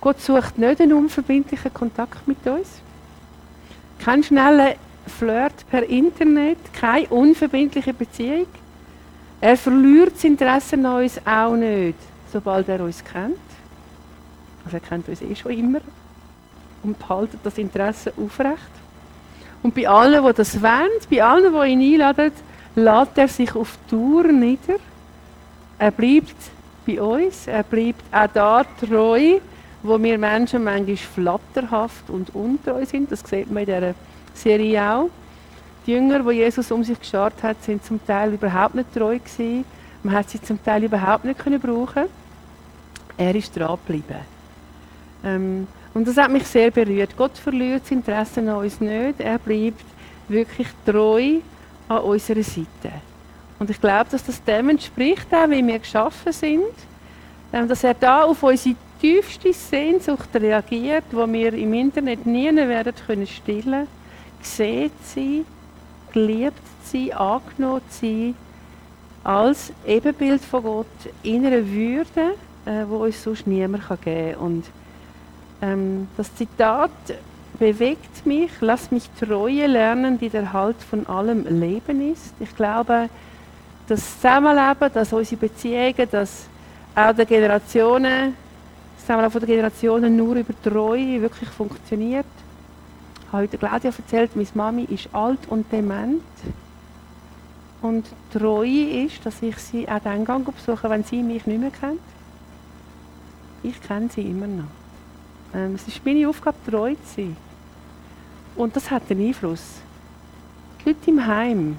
Gott sucht nicht einen unverbindlichen Kontakt mit uns. Kein schneller Flirt per Internet, keine unverbindliche Beziehung. Er verliert das Interesse an uns auch nicht, sobald er uns kennt. Also er kennt uns eh schon immer und behaltet das Interesse aufrecht. Und bei allen, die das wollen, bei allen, die ihn einladen, lädt er sich auf Tour nieder. Er bleibt bei uns, er bleibt auch da treu, wo wir Menschen manchmal flatterhaft und untreu sind. Das sieht man in dieser Serie auch. Die Jünger, die Jesus um sich geschart hat, sind zum Teil überhaupt nicht treu gewesen. Man hat sie zum Teil überhaupt nicht brauchen. Er ist dran geblieben. Ähm, und das hat mich sehr berührt. Gott verliert das Interesse an uns nicht. Er bleibt wirklich treu an unserer Seite. Und ich glaube, dass das dem entspricht, auch wie wir geschaffen sind, ähm, dass er da auf unsere tiefste Sehnsucht reagiert, wo wir im Internet nie werden können stillen, gesehen sein, geliebt sein, angenommen sein, als Ebenbild von Gott in einer Würde, äh, wo uns sonst niemand geben kann. Und ähm, das Zitat bewegt mich, lass mich Treue lernen, die der Halt von allem Leben ist. Ich glaube, das Zusammenleben, dass unsere Beziehungen, dass auch der Generationen, das Zusammenleben der Generationen nur über Treue wirklich funktioniert. Ich habe heute Claudia erzählt, meine Mami ist alt und dement. Und Treue ist, dass ich sie auch dann besuche, wenn sie mich nicht mehr kennt. Ich kenne sie immer noch. Ähm, es ist meine Aufgabe, treu zu sein. Und das hat einen Einfluss. Die Leute im Heim,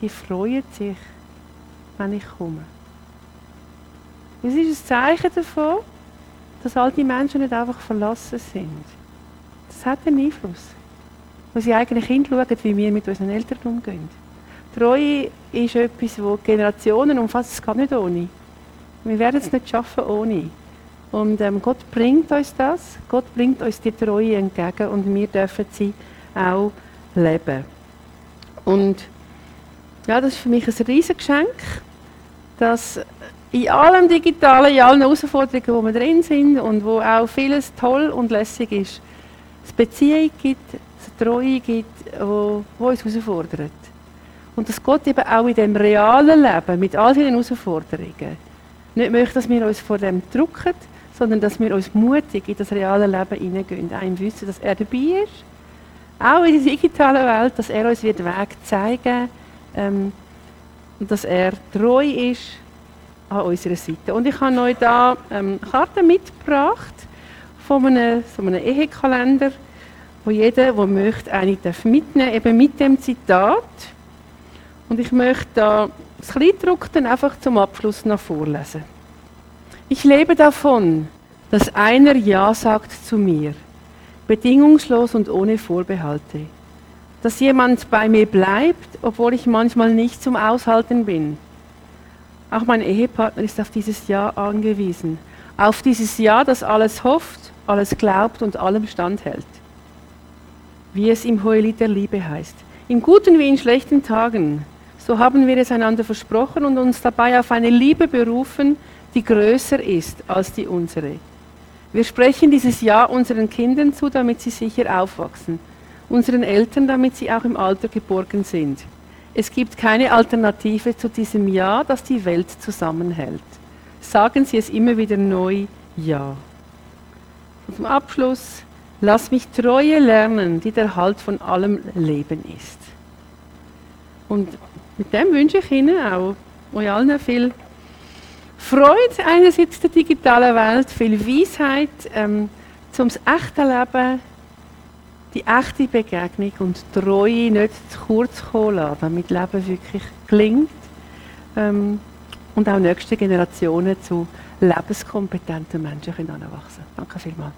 die freuen sich, wenn ich komme. Es ist ein Zeichen davon, dass all die Menschen nicht einfach verlassen sind. Das hat einen Einfluss. Weil sie eigene Kinder schauen, wie wir mit unseren Eltern umgehen. Treue ist etwas, das Generationen umfasst. Es geht nicht ohne. Wir werden es nicht schaffen ohne. Und ähm, Gott bringt uns das, Gott bringt uns die Treue entgegen und wir dürfen sie auch leben. Und ja, das ist für mich ein riesiges Geschenk, dass in allem Digitalen, in allen Herausforderungen, wo wir drin sind und wo auch vieles toll und lässig ist, es Beziehung gibt, es Treue gibt, wo, wo uns herausfordert. Und dass Gott eben auch in dem realen Leben mit all diesen Herausforderungen nicht möchte, dass wir uns vor dem drücken, sondern dass wir uns mutig in das reale Leben hineingehen. Ein Wissen, dass er dabei ist, auch in der digitalen Welt, dass er uns den Weg zeigen ähm, und dass er treu ist an unserer Seite. Und ich habe euch da ähm, Karten mitgebracht von einem, so einem Ehekalender, wo jeder, der möchte, eine mitnehmen eben mit dem Zitat. Und ich möchte da das Kleidruck dann einfach zum Abschluss noch vorlesen. Ich lebe davon, dass einer Ja sagt zu mir, bedingungslos und ohne Vorbehalte. Dass jemand bei mir bleibt, obwohl ich manchmal nicht zum Aushalten bin. Auch mein Ehepartner ist auf dieses Ja angewiesen. Auf dieses Ja, das alles hofft, alles glaubt und allem standhält. Wie es im Hohelied der Liebe heißt. In guten wie in schlechten Tagen. So haben wir es einander versprochen und uns dabei auf eine Liebe berufen, die größer ist als die unsere. Wir sprechen dieses Ja unseren Kindern zu, damit sie sicher aufwachsen, unseren Eltern, damit sie auch im Alter geborgen sind. Es gibt keine Alternative zu diesem Ja, das die Welt zusammenhält. Sagen Sie es immer wieder neu Ja. Und zum Abschluss, lass mich Treue lernen, die der Halt von allem Leben ist. Und mit dem wünsche ich Ihnen auch, euch allen viel Freude einerseits der digitalen Welt, viel Weisheit ähm, zum echten Leben, die echte Begegnung und Treue nicht zu kurz kommen lassen, damit Leben wirklich gelingt ähm, und auch nächste Generationen zu lebenskompetenten Menschen heranwachsen können. Danke vielmals.